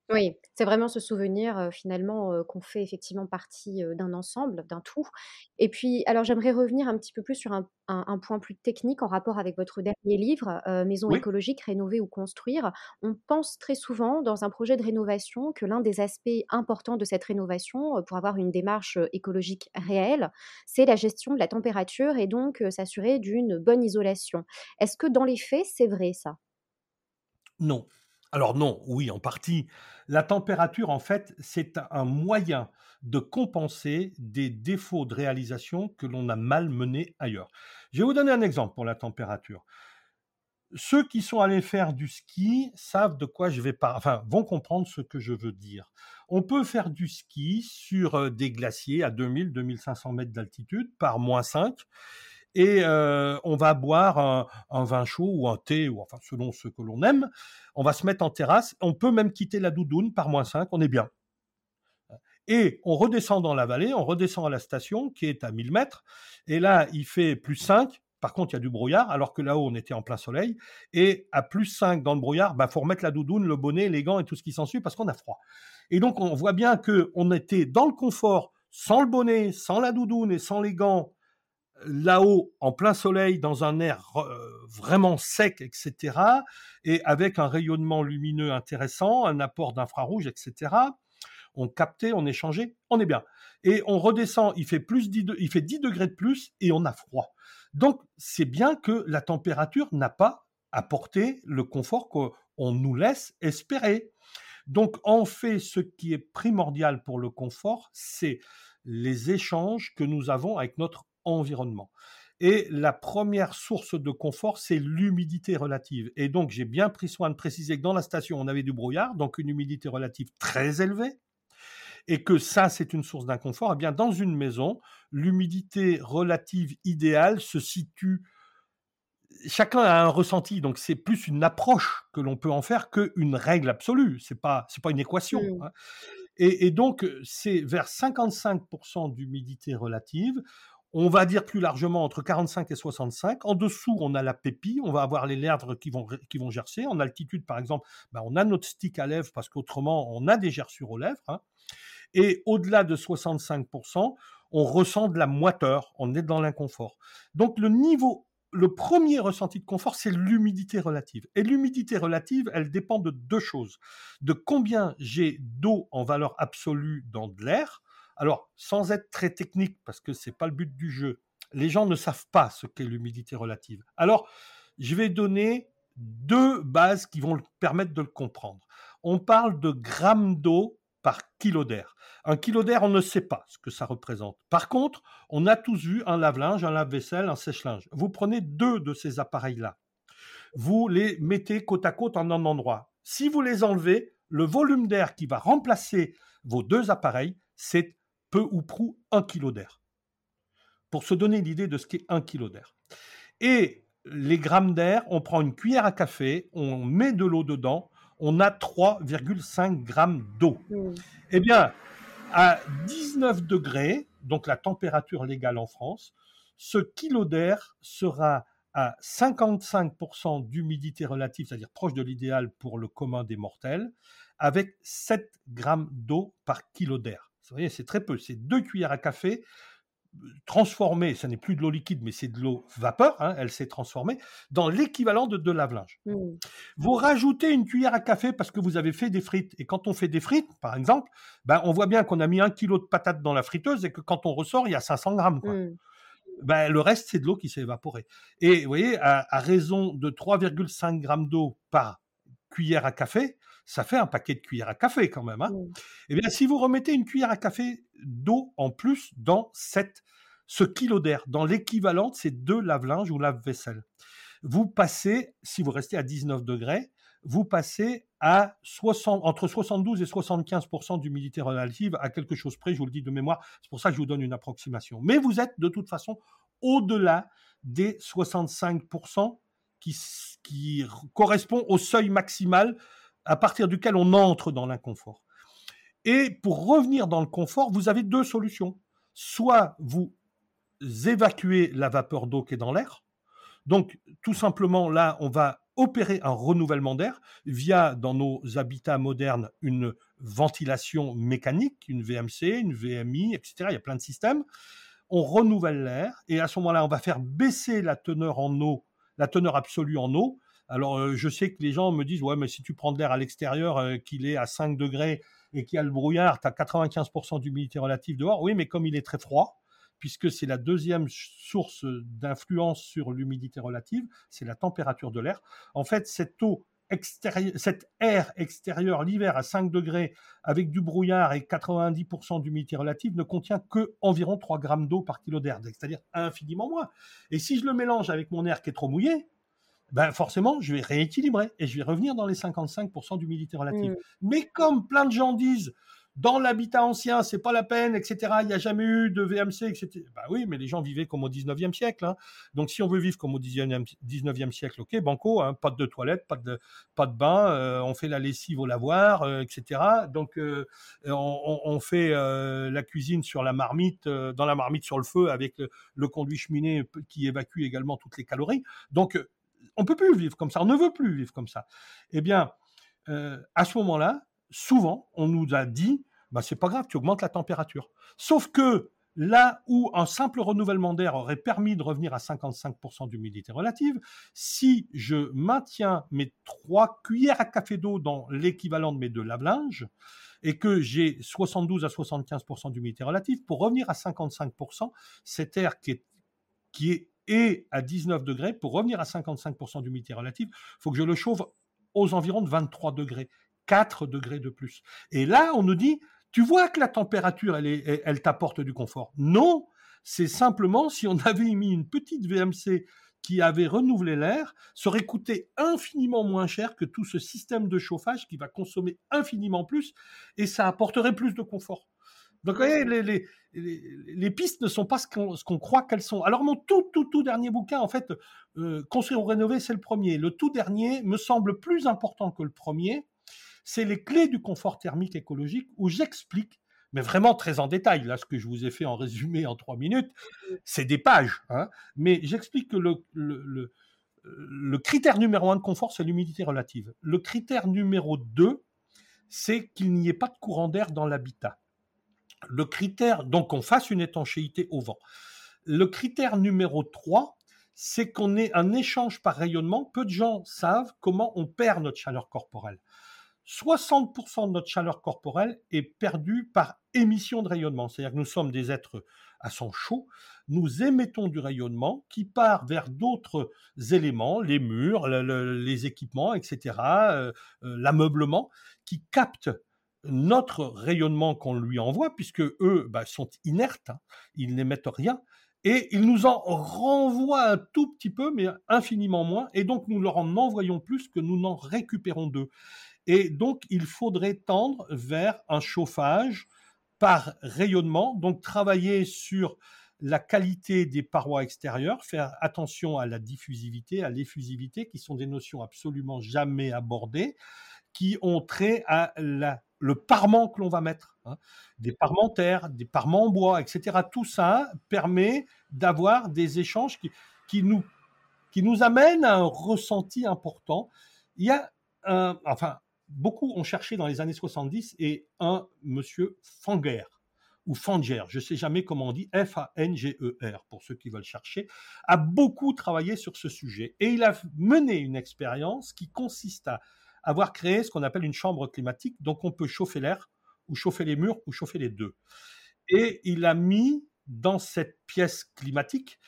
Oui, c'est vraiment ce souvenir finalement qu'on fait effectivement partie d'un ensemble, d'un tout. Et puis, alors j'aimerais revenir un petit peu plus sur un, point plus technique en rapport avec votre dernier livre, Maison écologique, rénover ou construire. On pense très souvent dans un projet de rénovation que l'un des aspects importants de cette rénovation, pour avoir une démarche écologique réelle, c'est la gestion de la température et donc s'assurer d'une bonne isolation. Est-ce que dans les faits, c'est vrai ça? Non. Alors non, oui, en partie. La température, en fait, c'est un moyen de compenser des défauts de réalisation que l'on a mal menés ailleurs. Je vais vous donner un exemple pour la température. Ceux qui sont allés faire du ski savent de quoi je vais parler, enfin, vont comprendre ce que je veux dire. On peut faire du ski sur euh, des glaciers à 2000-2500 mètres d'altitude par moins 5 et euh, on va boire un, vin chaud ou un thé, ou enfin selon ce que l'on aime. On va se mettre en terrasse. On peut même quitter la doudoune par moins 5, on est bien. Et on redescend dans la vallée, on redescend à la station qui est à 1000 mètres. Et là, il fait plus 5. Par contre, il y a du brouillard, alors que là-haut, on était en plein soleil. Et à plus 5 dans le brouillard, il bah, faut remettre la doudoune, le bonnet, les gants et tout ce qui s'ensuit parce qu'on a froid. Et donc, on voit bien qu'on était dans le confort, sans le bonnet, sans la doudoune et sans les gants, là-haut, en plein soleil, dans un air euh, vraiment sec, etc., et avec un rayonnement lumineux intéressant, un apport d'infrarouge, etc., on captait, on échangeait, on est bien. Et on redescend, il fait, plus 10 il fait 10 degrés de plus et on a froid. Donc, c'est bien que la température n'a pas apporté le confort qu'on nous laisse espérer. Donc, on fait ce qui est primordial pour le confort, c'est les échanges que nous avons avec notre environnement. Et la première source de confort, c'est l'humidité relative. Et donc, j'ai bien pris soin de préciser que dans la station, on avait du brouillard, donc une humidité relative très élevée, et que ça, c'est une source d'inconfort. Eh bien, dans une maison, l'humidité relative idéale se situe. Chacun a un ressenti, donc c'est plus une approche que l'on peut en faire qu'une règle absolue. C'est pas, c'est pas une équation. Hein. Et, et, donc, c'est vers 55% d'humidité relative on va dire plus largement entre 45 et 65. En dessous, on a la pépille, on va avoir les lèvres qui vont, qui vont gercer. En altitude, par exemple, ben, on a notre stick à lèvres parce qu'autrement, on a des gerçures aux lèvres. Hein. Et au-delà de 65%, on ressent de la moiteur, on est dans l'inconfort. Donc le niveau, le premier ressenti de confort, c'est l'humidité relative. Et l'humidité relative, elle dépend de deux choses. De combien j'ai d'eau en valeur absolue dans de l'air, alors, sans être très technique, parce que ce n'est pas le but du jeu, les gens ne savent pas ce qu'est l'humidité relative. Alors, je vais donner deux bases qui vont permettre de le comprendre. On parle de grammes d'eau par kilo d'air. Un kilo d'air, on ne sait pas ce que ça représente. Par contre, on a tous vu un lave-linge, un lave-vaisselle, un sèche-linge. Vous prenez deux de ces appareils-là. Vous les mettez côte à côte en un endroit. Si vous les enlevez, le volume d'air qui va remplacer vos deux appareils, c'est peu ou prou un kilo d'air. Pour se donner l'idée de ce qu'est un kilo d'air. Et les grammes d'air, on prend une cuillère à café, on met de l'eau dedans, on a 3,5 grammes d'eau. Mmh. Eh bien, à 19 degrés, donc la température légale en France, ce kilo d'air sera à 55% d'humidité relative, c'est-à-dire proche de l'idéal pour le commun des mortels, avec 7 grammes d'eau par kilo d'air. Vous voyez, c'est très peu. C'est deux cuillères à café transformée, ce n'est plus de l'eau liquide, mais c'est de l'eau vapeur, hein, elle s'est transformée, dans l'équivalent de, de lave-linge. Mmh. Vous rajoutez une cuillère à café parce que vous avez fait des frites. Et quand on fait des frites, par exemple, ben, on voit bien qu'on a mis un kilo de patates dans la friteuse et que quand on ressort, il y a 500 grammes. Mmh. Ben, le reste, c'est de l'eau qui s'est évaporée. Et vous voyez, à, à raison de 3,5 grammes d'eau par cuillère à café, ça fait un paquet de cuillères à café quand même. Hein. Eh bien, si vous remettez une cuillère à café d'eau en plus dans cette, ce kilo d'air, dans l'équivalent de ces deux lave-linges ou lave-vaisselle, vous passez, si vous restez à 19 degrés, vous passez à 60, entre 72 et 75 d'humidité relative à quelque chose près, je vous le dis de mémoire, c'est pour ça que je vous donne une approximation. Mais vous êtes de toute façon au-delà des 65 qui, qui correspond au seuil maximal à partir duquel on entre dans l'inconfort. Et pour revenir dans le confort, vous avez deux solutions. Soit vous évacuez la vapeur d'eau qui est dans l'air. Donc, tout simplement, là, on va opérer un renouvellement d'air via, dans nos habitats modernes, une ventilation mécanique, une VMC, une VMI, etc. Il y a plein de systèmes. On renouvelle l'air et à ce moment-là, on va faire baisser la teneur en eau, la teneur absolue en eau, alors, euh, je sais que les gens me disent, ouais, mais si tu prends de l'air à l'extérieur, euh, qu'il est à 5 degrés et qu'il y a le brouillard, tu as 95% d'humidité relative dehors. Oui, mais comme il est très froid, puisque c'est la deuxième source d'influence sur l'humidité relative, c'est la température de l'air. En fait, cette eau extérieure, air extérieur l'hiver à 5 degrés avec du brouillard et 90% d'humidité relative ne contient que environ 3 grammes d'eau par kilo d'air, c'est-à-dire infiniment moins. Et si je le mélange avec mon air qui est trop mouillé, ben forcément, je vais rééquilibrer et je vais revenir dans les 55% d'humidité relative. Mmh. Mais comme plein de gens disent, dans l'habitat ancien, c'est pas la peine, etc. Il n'y a jamais eu de VMC, etc. Bah oui, mais les gens vivaient comme au 19e siècle. Hein. Donc si on veut vivre comme au 19e, siècle, ok, banco, hein, pas de toilette, pas de, pas de bain, euh, on fait la lessive au lavoir, euh, etc. Donc euh, on, on, fait la cuisine sur la marmite, dans la marmite sur le feu avec le, le, conduit cheminée qui évacue également toutes les calories. Donc on peut plus vivre comme ça, on ne veut plus vivre comme ça. Eh bien, euh, à ce moment-là, souvent, on nous a dit, bah, c'est pas grave, tu augmentes la température. Sauf que là où un simple renouvellement d'air aurait permis de revenir à 55% d'humidité relative, si je maintiens mes trois cuillères à café d'eau dans l'équivalent de mes deux lave-linges, et que j'ai 72 à 75% d'humidité relative, pour revenir à 55%, cet air qui est, qui est et à 19 degrés, pour revenir à 55% d'humidité relative, il faut que je le chauffe aux environs de 23 degrés, 4 degrés de plus. Et là, on nous dit, tu vois que la température, elle, elle t'apporte du confort. Non, c'est simplement si on avait mis une petite VMC qui avait renouvelé l'air, ça aurait coûté infiniment moins cher que tout ce système de chauffage qui va consommer infiniment plus et ça apporterait plus de confort. Donc, voyez, les, les, pistes ne sont pas ce qu'on croit qu'elles sont. Alors, mon tout, tout, tout dernier bouquin, en fait, euh, Construire ou rénover, c'est le premier. Le tout dernier me semble plus important que le premier. C'est les clés du confort thermique écologique où j'explique, mais vraiment très en détail, là, ce que je vous ai fait en résumé en trois minutes, c'est des pages, hein, mais j'explique que le, le, le critère numéro un de confort, c'est l'humidité relative. Le critère numéro deux, c'est qu'il n'y ait pas de courant d'air dans l'habitat. Le critère, donc on fasse une étanchéité au vent. Le critère numéro 3, c'est qu'on ait un échange par rayonnement. Peu de gens savent comment on perd notre chaleur corporelle. 60% de notre chaleur corporelle est perdue par émission de rayonnement. C'est-à-dire que nous sommes des êtres à sang chaud, nous émettons du rayonnement qui part vers d'autres éléments, les murs, les équipements, etc., euh, euh, l'ameublement, qui captent notre rayonnement qu'on lui envoie, puisque eux bah, sont inertes, hein, ils n'émettent rien, et ils nous en renvoient un tout petit peu, mais infiniment moins, et donc nous leur en envoyons plus que nous n'en récupérons d'eux. Et donc il faudrait tendre vers un chauffage par rayonnement, donc travailler sur la qualité des parois extérieures, faire attention à la diffusivité, à l'effusivité, qui sont des notions absolument jamais abordées, qui ont trait à la le parement que l'on va mettre, hein. des parementaires, des parements en bois, etc. Tout ça permet d'avoir des échanges qui, qui, nous, qui nous amènent à un ressenti important. Il y a un, enfin, beaucoup ont cherché dans les années 70 et un monsieur Fanger ou Fanger, je ne sais jamais comment on dit, F-A-N-G-E-R, pour ceux qui veulent chercher, a beaucoup travaillé sur ce sujet. Et il a mené une expérience qui consiste à avoir créé ce qu'on appelle une chambre climatique, donc on peut chauffer l'air, ou chauffer les murs, ou chauffer les deux. Et il a mis dans cette pièce climatique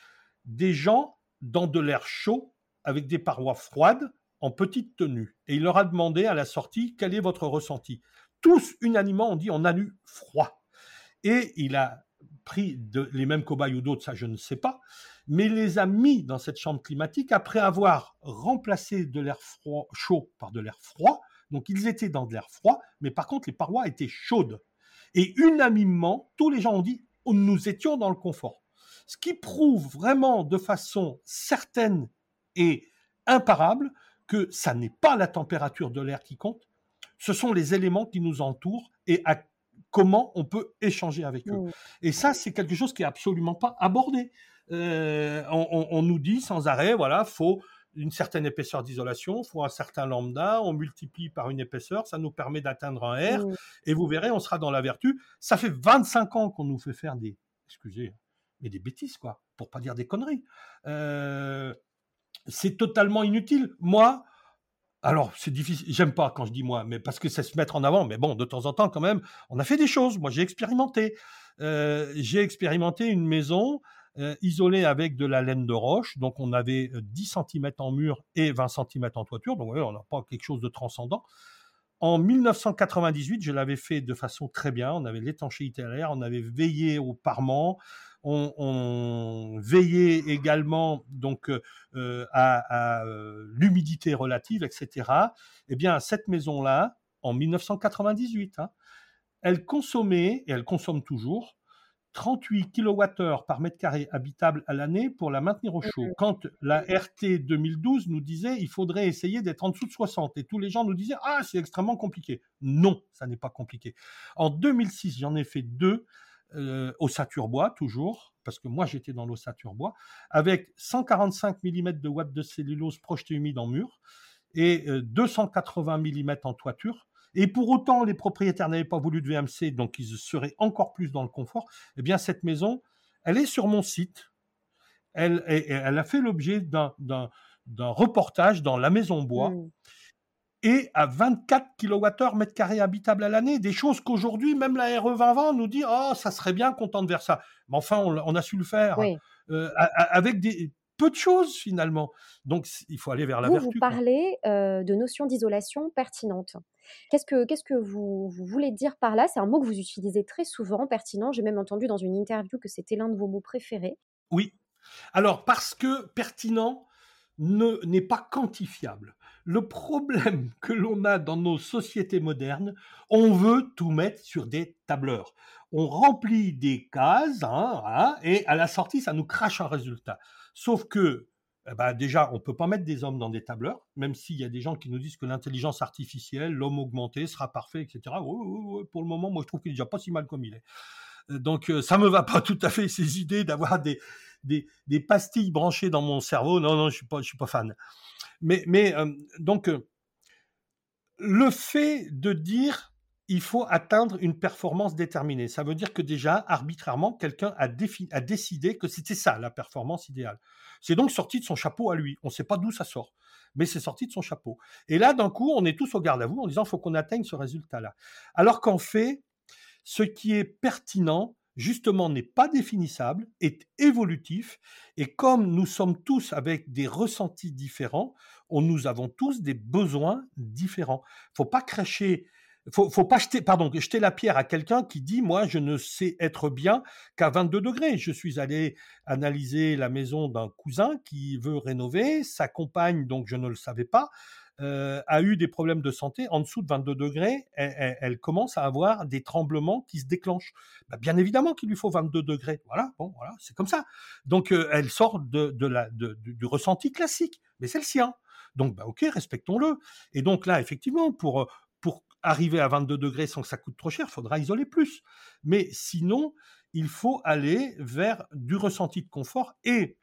des gens dans de l'air chaud, avec des parois froides, en petite tenue. Et il leur a demandé à la sortie quel est votre ressenti? Tous unanimement ont dit on a eu froid. Et il a pris les mêmes cobayes ou d'autres, ça je ne sais pas, mais les a mis dans cette chambre climatique après avoir remplacé de l'air froid, chaud par de l'air froid. Donc ils étaient dans de l'air froid, mais par contre les parois étaient chaudes. Et unanimement, tous les gens ont dit nous étions dans le confort. Ce qui prouve vraiment de façon certaine et imparable que ça n'est pas la température de l'air qui compte, ce sont les éléments qui nous entourent et à comment on peut échanger avec eux. Mmh. Et ça, c'est quelque chose qui est absolument pas abordé. Euh, on, nous dit sans arrêt, voilà, faut une certaine épaisseur d'isolation, faut un certain lambda, on multiplie par une épaisseur, ça nous permet d'atteindre un R, mmh. et vous verrez, on sera dans la vertu. Ça fait 25 ans qu'on nous fait faire des, excusez, mais des bêtises, quoi, pour pas dire des conneries. Euh, c'est totalement inutile. Moi, alors, c'est difficile. J'aime pas quand je dis moi, mais parce que c'est se mettre en avant. Mais bon, de temps en temps, quand même, on a fait des choses. Moi, j'ai expérimenté. Euh, j'ai expérimenté une maison euh, isolée avec de la laine de roche. Donc, on avait 10 euh, cm en mur et 20 cm en toiture. Donc, on n'a pas quelque chose de transcendant. En 1998, je l'avais fait de façon très bien. On avait l'étanchéité à l'air, on avait veillé au parement, on, veillait également donc euh, à, euh, l'humidité relative, etc. Eh bien, cette maison-là, en 1998, hein, elle consommait, et elle consomme toujours, 38 kWh par mètre carré habitable à l'année pour la maintenir au chaud. Quand la RT 2012 nous disait il faudrait essayer d'être en dessous de 60 et tous les gens nous disaient ah c'est extrêmement compliqué. Non, ça n'est pas compliqué. En 2006, j'en ai fait deux euh, bois toujours, parce que moi j'étais dans bois avec 145 mm de watts de cellulose projetée humide en mur et 280 euh, mm en toiture. Et pour autant, les propriétaires n'avaient pas voulu de VMC, donc ils seraient encore plus dans le confort. Eh bien, cette maison, elle est sur mon site. Elle, elle a fait l'objet d'un reportage dans la maison bois. Mmh et à 24 kWh mètre carré habitable à l'année, des choses qu'aujourd'hui même la RE 2020 nous dit oh ça serait bien qu'on tente vers ça. Mais enfin on, a su le faire euh, avec des peu de choses finalement. Donc il faut aller vers la vous, vertu. Vous parlez euh, de notion d'isolation pertinente. Qu'est-ce que qu'est-ce que vous, vous, voulez dire par là? C'est un mot que vous utilisez très souvent, pertinent. J'ai même entendu dans une interview que c'était l'un de vos mots préférés. Oui. Alors parce que pertinent n'est pas quantifiable le problème que l'on a dans nos sociétés modernes, on veut tout mettre sur des tableurs. On remplit des cases, hein, hein, et à la sortie, ça nous crache un résultat. Sauf que, eh ben, déjà, on ne peut pas mettre des hommes dans des tableurs, même s'il y a des gens qui nous disent que l'intelligence artificielle, l'homme augmenté sera parfait, etc. pour le moment, moi, je trouve qu'il est déjà pas si mal comme il est. Euh, donc, euh, ça me va pas tout à fait ces idées d'avoir des, des, pastilles branchées dans mon cerveau. Non, non, je suis pas, je suis pas fan. Mais, mais euh, donc, euh, le fait de dire il faut atteindre une performance déterminée, ça veut dire que déjà, arbitrairement, quelqu'un a, a décidé que c'était ça la performance idéale. C'est donc sorti de son chapeau à lui. On ne sait pas d'où ça sort, mais c'est sorti de son chapeau. Et là, d'un coup, on est tous au garde à vous en disant il faut qu'on atteigne ce résultat-là. Alors qu'en fait, ce qui est pertinent, justement n'est pas définissable, est évolutif, et comme nous sommes tous avec des ressentis différents, on, nous avons tous des besoins différents. Faut pas cracher, faut, faut pas jeter, pardon, jeter la pierre à quelqu'un qui dit, moi, je ne sais être bien qu'à 22 degrés. Je suis allé analyser la maison d'un cousin qui veut rénover, sa compagne, donc je ne le savais pas, euh, a eu des problèmes de santé, en dessous de 22 degrés, elle, commence à avoir des tremblements qui se déclenchent. Bah, bien évidemment qu'il lui faut 22 degrés. Voilà, bon, voilà, c'est comme ça. Donc euh, elle sort de, la, du ressenti classique, mais c'est le sien. Donc, bah, ok, respectons-le. Et donc là, effectivement, pour pour arriver à 22 degrés sans que ça coûte trop cher, il faudra isoler plus. Mais sinon, il faut aller vers du ressenti de confort et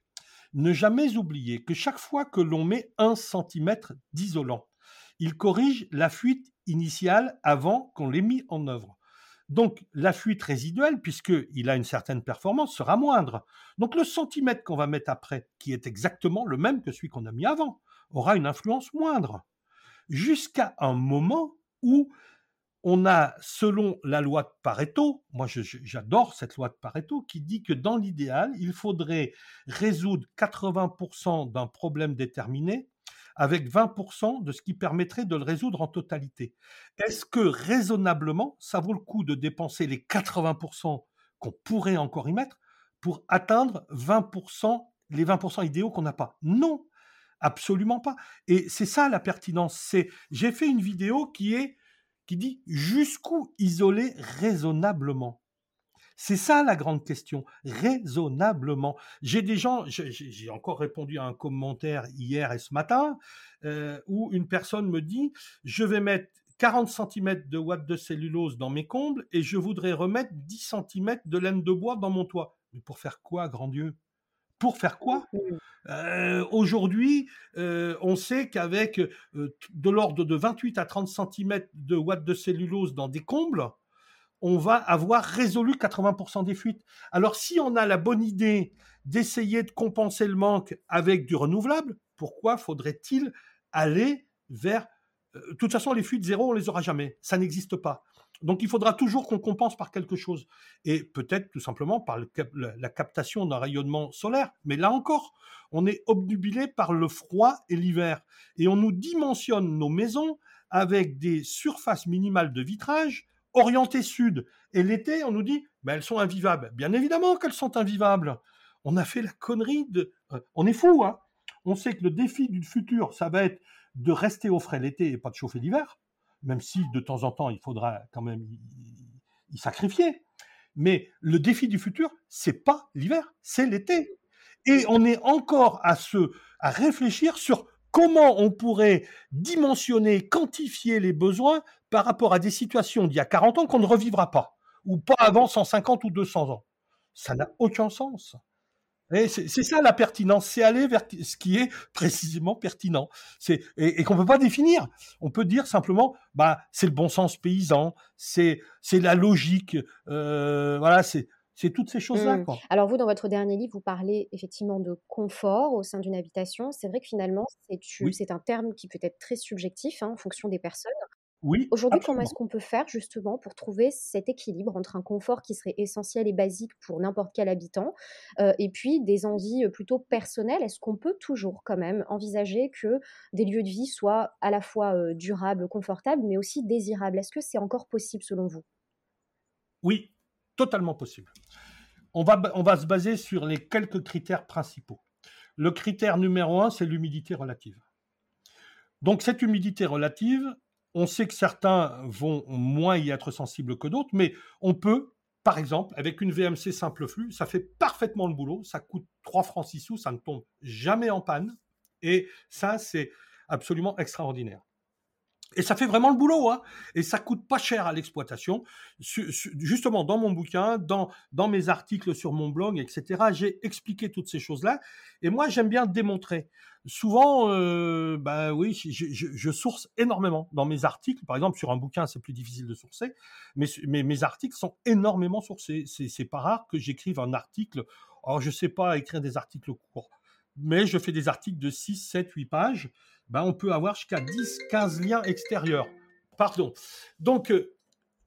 ne jamais oublier que chaque fois que l'on met un centimètre d'isolant, il corrige la fuite initiale avant qu'on l'ait mis en œuvre. Donc la fuite résiduelle, puisqu'il a une certaine performance, sera moindre. Donc le centimètre qu'on va mettre après, qui est exactement le même que celui qu'on a mis avant, aura une influence moindre. Jusqu'à un moment où on a, selon la loi de Pareto, moi j'adore cette loi de Pareto, qui dit que dans l'idéal, il faudrait résoudre 80% d'un problème déterminé avec 20% de ce qui permettrait de le résoudre en totalité. Est-ce que raisonnablement, ça vaut le coup de dépenser les 80% qu'on pourrait encore y mettre pour atteindre 20%, les 20% idéaux qu'on n'a pas? Non, absolument pas. Et c'est ça la pertinence. J'ai fait une vidéo qui est, qui dit jusqu'où isoler raisonnablement. C'est ça la grande question, raisonnablement. J'ai des gens, j'ai encore répondu à un commentaire hier et ce matin, euh, où une personne me dit, je vais mettre 40 cm de watts de cellulose dans mes combles et je voudrais remettre 10 cm de laine de bois dans mon toit. Mais pour faire quoi, grand Dieu? Pour faire quoi? Euh, Aujourd'hui, euh, on sait qu'avec de l'ordre de 28 à 30 cm de watts de cellulose dans des combles, on va avoir résolu 80% des fuites. Alors si on a la bonne idée d'essayer de compenser le manque avec du renouvelable, pourquoi faudrait-il aller vers... Euh, de toute façon, les fuites zéro, on les aura jamais. Ça n'existe pas. Donc il faudra toujours qu'on compense par quelque chose. Et peut-être tout simplement par la captation d'un rayonnement solaire. Mais là encore, on est obnubilé par le froid et l'hiver. Et on nous dimensionne nos maisons avec des surfaces minimales de vitrage orientées sud. Et l'été, on nous dit, mais elles sont invivables. Bien évidemment qu'elles sont invivables. On a fait la connerie de... Euh, on est fou, hein On sait que le défi du futur, ça va être de rester au frais l'été et pas de chauffer l'hiver, même si de temps en temps, il faudra quand même y, sacrifier. Mais le défi du futur, c'est pas l'hiver, c'est l'été. Et on est encore à se, à réfléchir sur comment on pourrait dimensionner, quantifier les besoins par rapport à des situations d'il y a 40 ans qu'on ne revivra pas, ou pas avant 150 ou 200 ans. Ça n'a aucun sens. C'est ça la pertinence, c'est aller vers ce qui est précisément pertinent, et, et qu'on peut pas définir. On peut dire simplement, bah c'est le bon sens paysan, c'est c'est la logique, euh, voilà, c'est c'est toutes ces choses-là. Mmh. Alors vous, dans votre dernier livre, vous parlez effectivement de confort au sein d'une habitation. C'est vrai que finalement, c'est un terme qui peut être très subjectif hein, en fonction des personnes. Oui. Aujourd'hui, comment est-ce qu'on peut faire justement pour trouver cet équilibre entre un confort qui serait essentiel et basique pour n'importe quel habitant euh, et puis des envies euh, plutôt personnelles? Est-ce qu'on peut toujours quand même envisager que des lieux de vie soient à la fois euh, durables, confortables, mais aussi désirables? Est-ce que c'est encore possible selon vous? Oui, totalement possible. On va, on va se baser sur les quelques critères principaux. Le critère numéro un, c'est l'humidité relative. Donc cette humidité relative, on sait que certains vont moins y être sensibles que d'autres, mais on peut, par exemple, avec une VMC simple flux, ça fait parfaitement le boulot, ça coûte 3 francs 6 sous, ça ne tombe jamais en panne, et ça, c'est absolument extraordinaire. Et ça fait vraiment le boulot, hein. Et ça coûte pas cher à l'exploitation. Justement, dans mon bouquin, dans, dans mes articles sur mon blog, etc., j'ai expliqué toutes ces choses-là. Et moi, j'aime bien démontrer. Souvent, euh, bah oui, je, source énormément dans mes articles. Par exemple, sur un bouquin, c'est plus difficile de sourcer, mais, mais mes articles sont énormément sourcés. C'est pas rare que j'écrive un article. Alors, je sais pas écrire des articles courts, mais je fais des articles de 6, 7, 8 pages ben, on peut avoir jusqu'à 10, 15 liens extérieurs. Pardon. Donc, euh,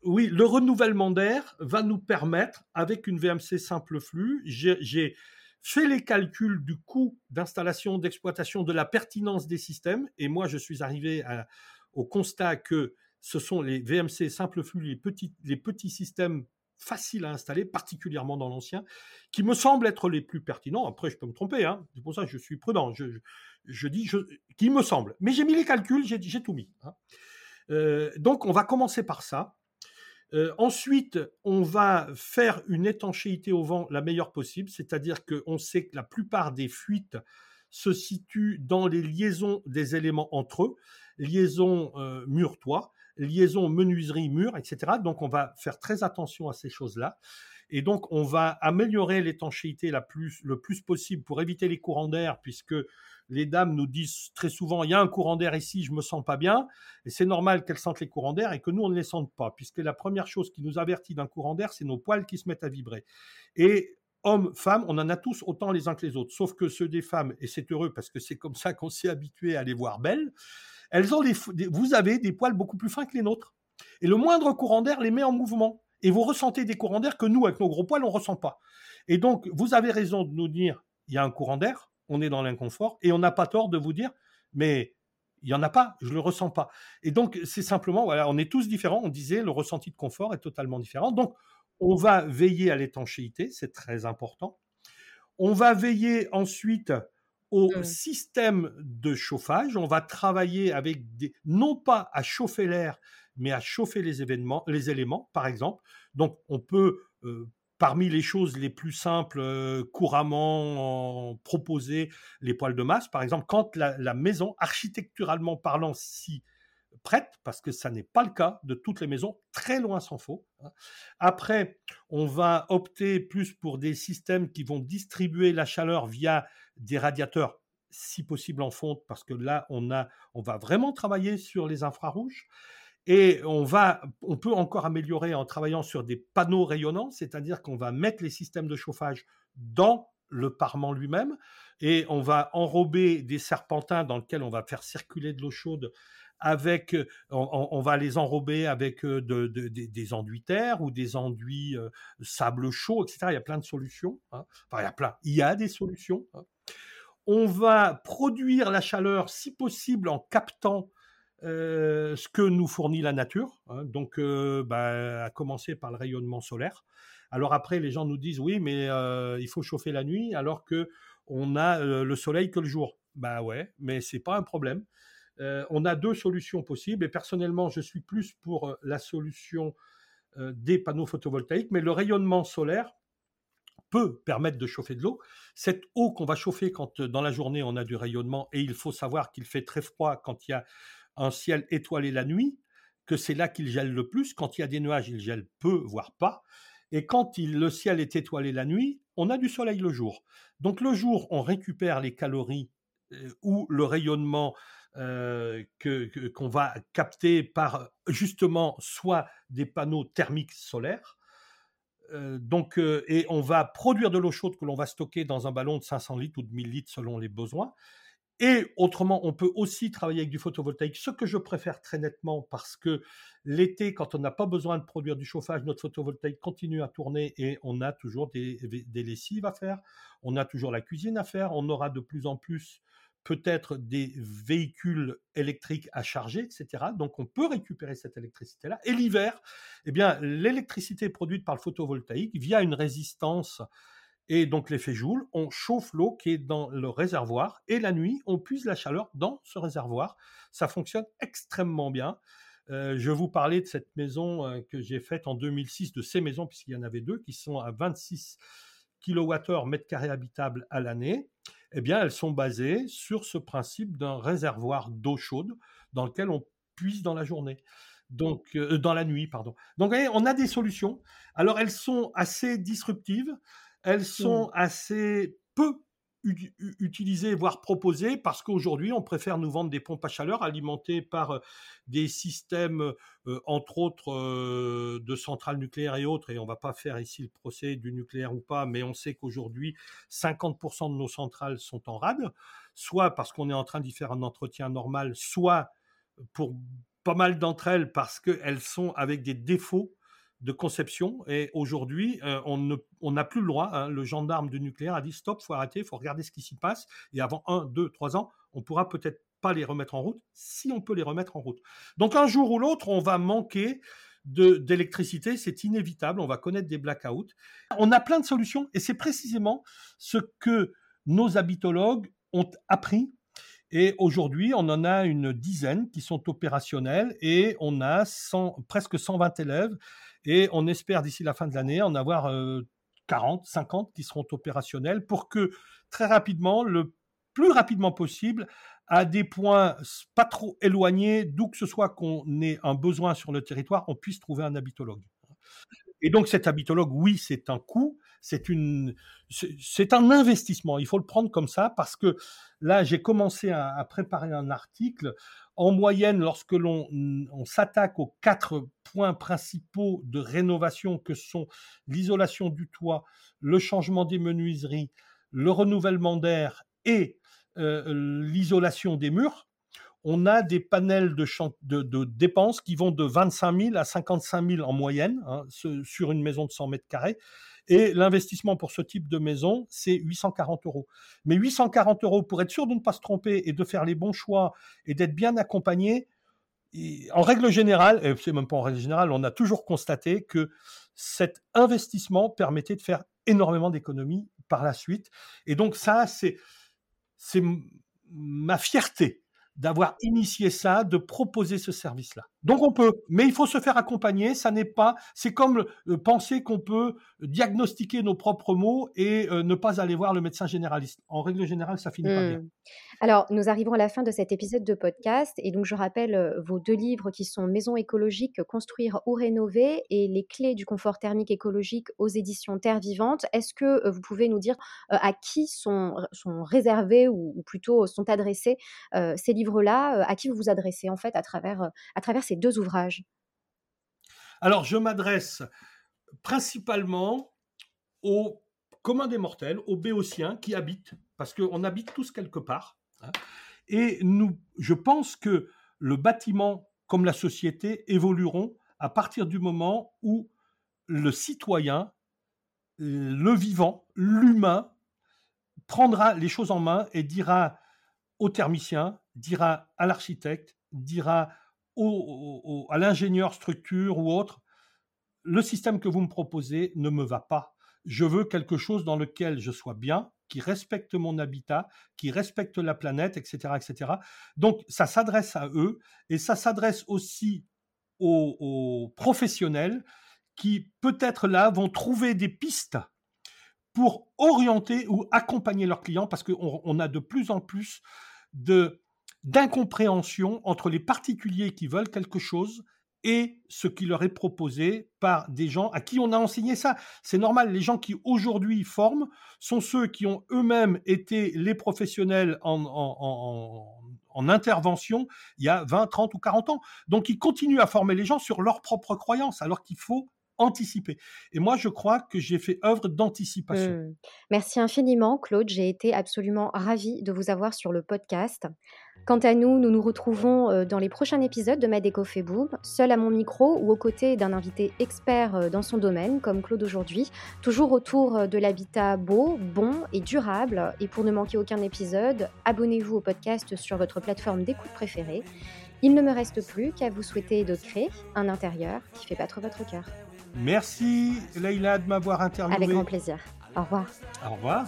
oui, le renouvellement d'air va nous permettre, avec une VMC simple flux, j'ai fait les calculs du coût d'installation, d'exploitation, de la pertinence des systèmes, et moi, je suis arrivé au constat que ce sont les VMC simple flux, les petits, les petits systèmes faciles à installer, particulièrement dans l'ancien, qui me semblent être les plus pertinents. Après, je peux me tromper, hein. c'est pour ça que je suis prudent. Je, dis je, qui me semble. Mais j'ai mis les calculs, j'ai, tout mis. Hein. Euh, donc, on va commencer par ça. Euh, ensuite, on va faire une étanchéité au vent la meilleure possible, c'est-à-dire qu'on sait que la plupart des fuites se situent dans les liaisons des éléments entre eux, liaison euh, mur-toit. Liaison menuiserie mur, etc. Donc on va faire très attention à ces choses-là. Et donc on va améliorer l'étanchéité le plus possible pour éviter les courants d'air, puisque les dames nous disent très souvent il y a un courant d'air ici, je me sens pas bien, et c'est normal qu'elles sentent les courants d'air et que nous on ne les sente pas, puisque la première chose qui nous avertit d'un courant d'air, c'est nos poils qui se mettent à vibrer. Et hommes, femmes, on en a tous autant les uns que les autres, sauf que ceux des femmes, et c'est heureux parce que c'est comme ça qu'on s'est habitué à les voir belles, elles ont vous avez des poils beaucoup plus fins que les nôtres. Et le moindre courant d'air les met en mouvement. Et vous ressentez des courants d'air que nous, avec nos gros poils, on ne ressent pas. Et donc, vous avez raison de nous dire, il y a un courant d'air, on est dans l'inconfort, et on n'a pas tort de vous dire, mais il n'y en a pas, je ne le ressens pas. Et donc, c'est simplement, voilà, on est tous différents. On disait, le ressenti de confort est totalement différent. Donc, on va veiller à l'étanchéité, c'est très important. On va veiller ensuite au mmh. système de chauffage. On va travailler avec des, non pas à chauffer l'air, mais à chauffer les événements, les éléments, par exemple. Donc, on peut, euh, parmi les choses les plus simples, euh, couramment proposer les poils de masse. Par exemple, quand la, la maison, architecturalement parlant, si prête, parce que ça n'est pas le cas de toutes les maisons, très loin s'en faut. Hein. Après, on va opter plus pour des systèmes qui vont distribuer la chaleur via des radiateurs, si possible en fonte, parce que là, on, a, on va vraiment travailler sur les infrarouges. Et on va, on peut encore améliorer en travaillant sur des panneaux rayonnants, c'est-à-dire qu'on va mettre les systèmes de chauffage dans le parement lui-même et on va enrober des serpentins dans lesquels on va faire circuler de l'eau chaude avec, on, va les enrober avec des enduits terre ou des enduits sable chaud, etc. Il y a plein de solutions. Hein. Enfin, il y a plein. Il y a des solutions. Hein. On va produire la chaleur, si possible, en captant ce que nous fournit la nature. Hein. Donc, bah, à commencer par le rayonnement solaire. Alors après, les gens nous disent oui, mais il faut chauffer la nuit alors que on a le soleil que le jour. Bah ouais, mais c'est pas un problème. Euh, on a deux solutions possibles et personnellement, je suis plus pour euh, la solution euh, des panneaux photovoltaïques, mais le rayonnement solaire peut permettre de chauffer de l'eau. Cette eau qu'on va chauffer quand dans la journée on a du rayonnement, et il faut savoir qu'il fait très froid quand il y a un ciel étoilé la nuit, que c'est là qu'il gèle le plus. Quand il y a des nuages, il gèle peu, voire pas. Et quand le ciel est étoilé la nuit, on a du soleil le jour. Donc le jour, on récupère les calories ou le rayonnement euh, qu'on va capter par justement soit des panneaux thermiques solaires. Euh, donc, euh, et on va produire de l'eau chaude que l'on va stocker dans un ballon de 500 litres ou de 1000 litres selon les besoins. Et autrement, on peut aussi travailler avec du photovoltaïque, ce que je préfère très nettement parce que l'été, quand on n'a pas besoin de produire du chauffage, notre photovoltaïque continue à tourner et on a toujours des lessives à faire, on a toujours la cuisine à faire, on aura de plus en plus peut-être des véhicules électriques à charger, etc. Donc on peut récupérer cette électricité-là. Et l'hiver, eh bien, l'électricité produite par le photovoltaïque via une résistance et donc l'effet Joule, on chauffe l'eau qui est dans le réservoir et la nuit, on puise la chaleur dans ce réservoir. Ça fonctionne extrêmement bien. Euh, je vous parlais de cette maison euh, que j'ai faite en 2006, de ces maisons, puisqu'il y en avait deux, qui sont à 26 kWh mètre carré habitable à l'année eh bien, elles sont basées sur ce principe d'un réservoir d'eau chaude dans lequel on puise dans la journée. Donc, euh, dans la nuit, pardon. Donc, voyez, on a des solutions. Alors, elles sont assez disruptives, elles sont mmh. assez peu utilisé, voire proposé, parce qu'aujourd'hui, on préfère nous vendre des pompes à chaleur alimentées par euh, des systèmes, euh, entre autres, euh, de centrales nucléaires et autres, et on va pas faire ici le procès du nucléaire ou pas, mais on sait qu'aujourd'hui, 50% de nos centrales sont en rade, soit parce qu'on est en train d'y faire un entretien normal, soit pour pas mal d'entre elles parce qu'elles sont avec des défauts de conception. Et aujourd'hui, euh, on n'a plus le droit. Hein. Le gendarme du nucléaire a dit stop, faut arrêter, faut regarder ce qui s'y passe. Et avant un, deux, trois ans, on pourra peut-être pas les remettre en route, si on peut les remettre en route. Donc un jour ou l'autre, on va manquer d'électricité, c'est inévitable, on va connaître des blackouts. On a plein de solutions et c'est précisément ce que nos habitologues ont appris et aujourd'hui, on en a une dizaine qui sont opérationnels et on a presque 120 élèves et on espère d'ici la fin de l'année en avoir 40, euh, 50 qui seront opérationnels pour que très rapidement le plus rapidement possible à des points pas trop éloignés, d'où que ce soit qu'on ait un besoin sur le territoire, on puisse trouver un habitologue. Et donc cet habitologue, oui, c'est un coût, c'est une, c'est un investissement. Il faut le prendre comme ça parce que là, j'ai commencé à, préparer un article. En moyenne, lorsque l'on on, s'attaque aux quatre points principaux de rénovation que sont l'isolation du toit, le changement des menuiseries, le renouvellement d'air et euh, l'isolation des murs, on a des panels de, dépenses qui vont de 25 000 à 55 000 en moyenne hein, sur une maison de 100 mètres carrés. Et l'investissement pour ce type de maison, c'est 840 euros. Mais 840 euros pour être sûr de ne pas se tromper et de faire les bons choix et d'être bien accompagné, en règle générale, et c'est même pas en règle générale, on a toujours constaté que cet investissement permettait de faire énormément d'économies par la suite. Et donc ça, c'est ma fierté d'avoir initié ça, de proposer ce service-là. Donc on peut, mais il faut se faire accompagner. Ça n'est pas, c'est comme euh, penser qu'on peut diagnostiquer nos propres maux et euh, ne pas aller voir le médecin généraliste. En règle générale, ça finit pas bien. Mmh. Alors, nous arrivons à la fin de cet épisode de podcast et donc je rappelle euh, vos deux livres qui sont Maison écologique, construire ou rénover et Les clés du confort thermique écologique aux éditions Terre Vivante. Est-ce que vous pouvez nous dire à qui sont, sont réservés ou, plutôt sont adressés ces livres-là? À qui vous vous adressez en fait à travers, à travers deux ouvrages? Alors, je m'adresse principalement aux communs des mortels, aux béotiens qui habitent, parce qu'on habite tous quelque part. Hein. et nous, je pense que le bâtiment comme la société évolueront à partir du moment où le citoyen, le vivant, l'humain, prendra les choses en main et dira au thermicien, dira à l'architecte, dira à l'ingénieur structure ou autre, le système que vous me proposez ne me va pas. Je veux quelque chose dans lequel je sois bien, qui respecte mon habitat, qui respecte la planète, etc., etc. Donc, ça s'adresse à eux et ça s'adresse aussi aux, professionnels qui, peut-être là, vont trouver des pistes pour orienter ou accompagner leurs clients parce qu'on a de plus en plus de d'incompréhension entre les particuliers qui veulent quelque chose et ce qui leur est proposé par des gens à qui on a enseigné ça. C'est normal, les gens qui aujourd'hui forment sont ceux qui ont eux-mêmes été les professionnels en, en, intervention il y a 20, 30 ou 40 ans. Donc ils continuent à former les gens sur leurs propres croyances, alors qu'il faut anticiper. Et moi, je crois que j'ai fait œuvre d'anticipation. Mmh. Merci infiniment, Claude. J'ai été absolument ravie de vous avoir sur le podcast. Quant à nous, nous nous retrouvons euh, dans les prochains épisodes de Madeco fait boom, seul à mon micro ou aux côtés d'un invité expert euh, dans son domaine, comme Claude aujourd'hui, toujours autour euh, de l'habitat beau, bon et durable. Et pour ne manquer aucun épisode, abonnez-vous au podcast sur votre plateforme d'écoute préférée. Il ne me reste plus qu'à vous souhaiter de créer un intérieur qui fait battre votre cœur. Merci Leïla de m'avoir interviewé. Avec grand plaisir. Au revoir. Au revoir.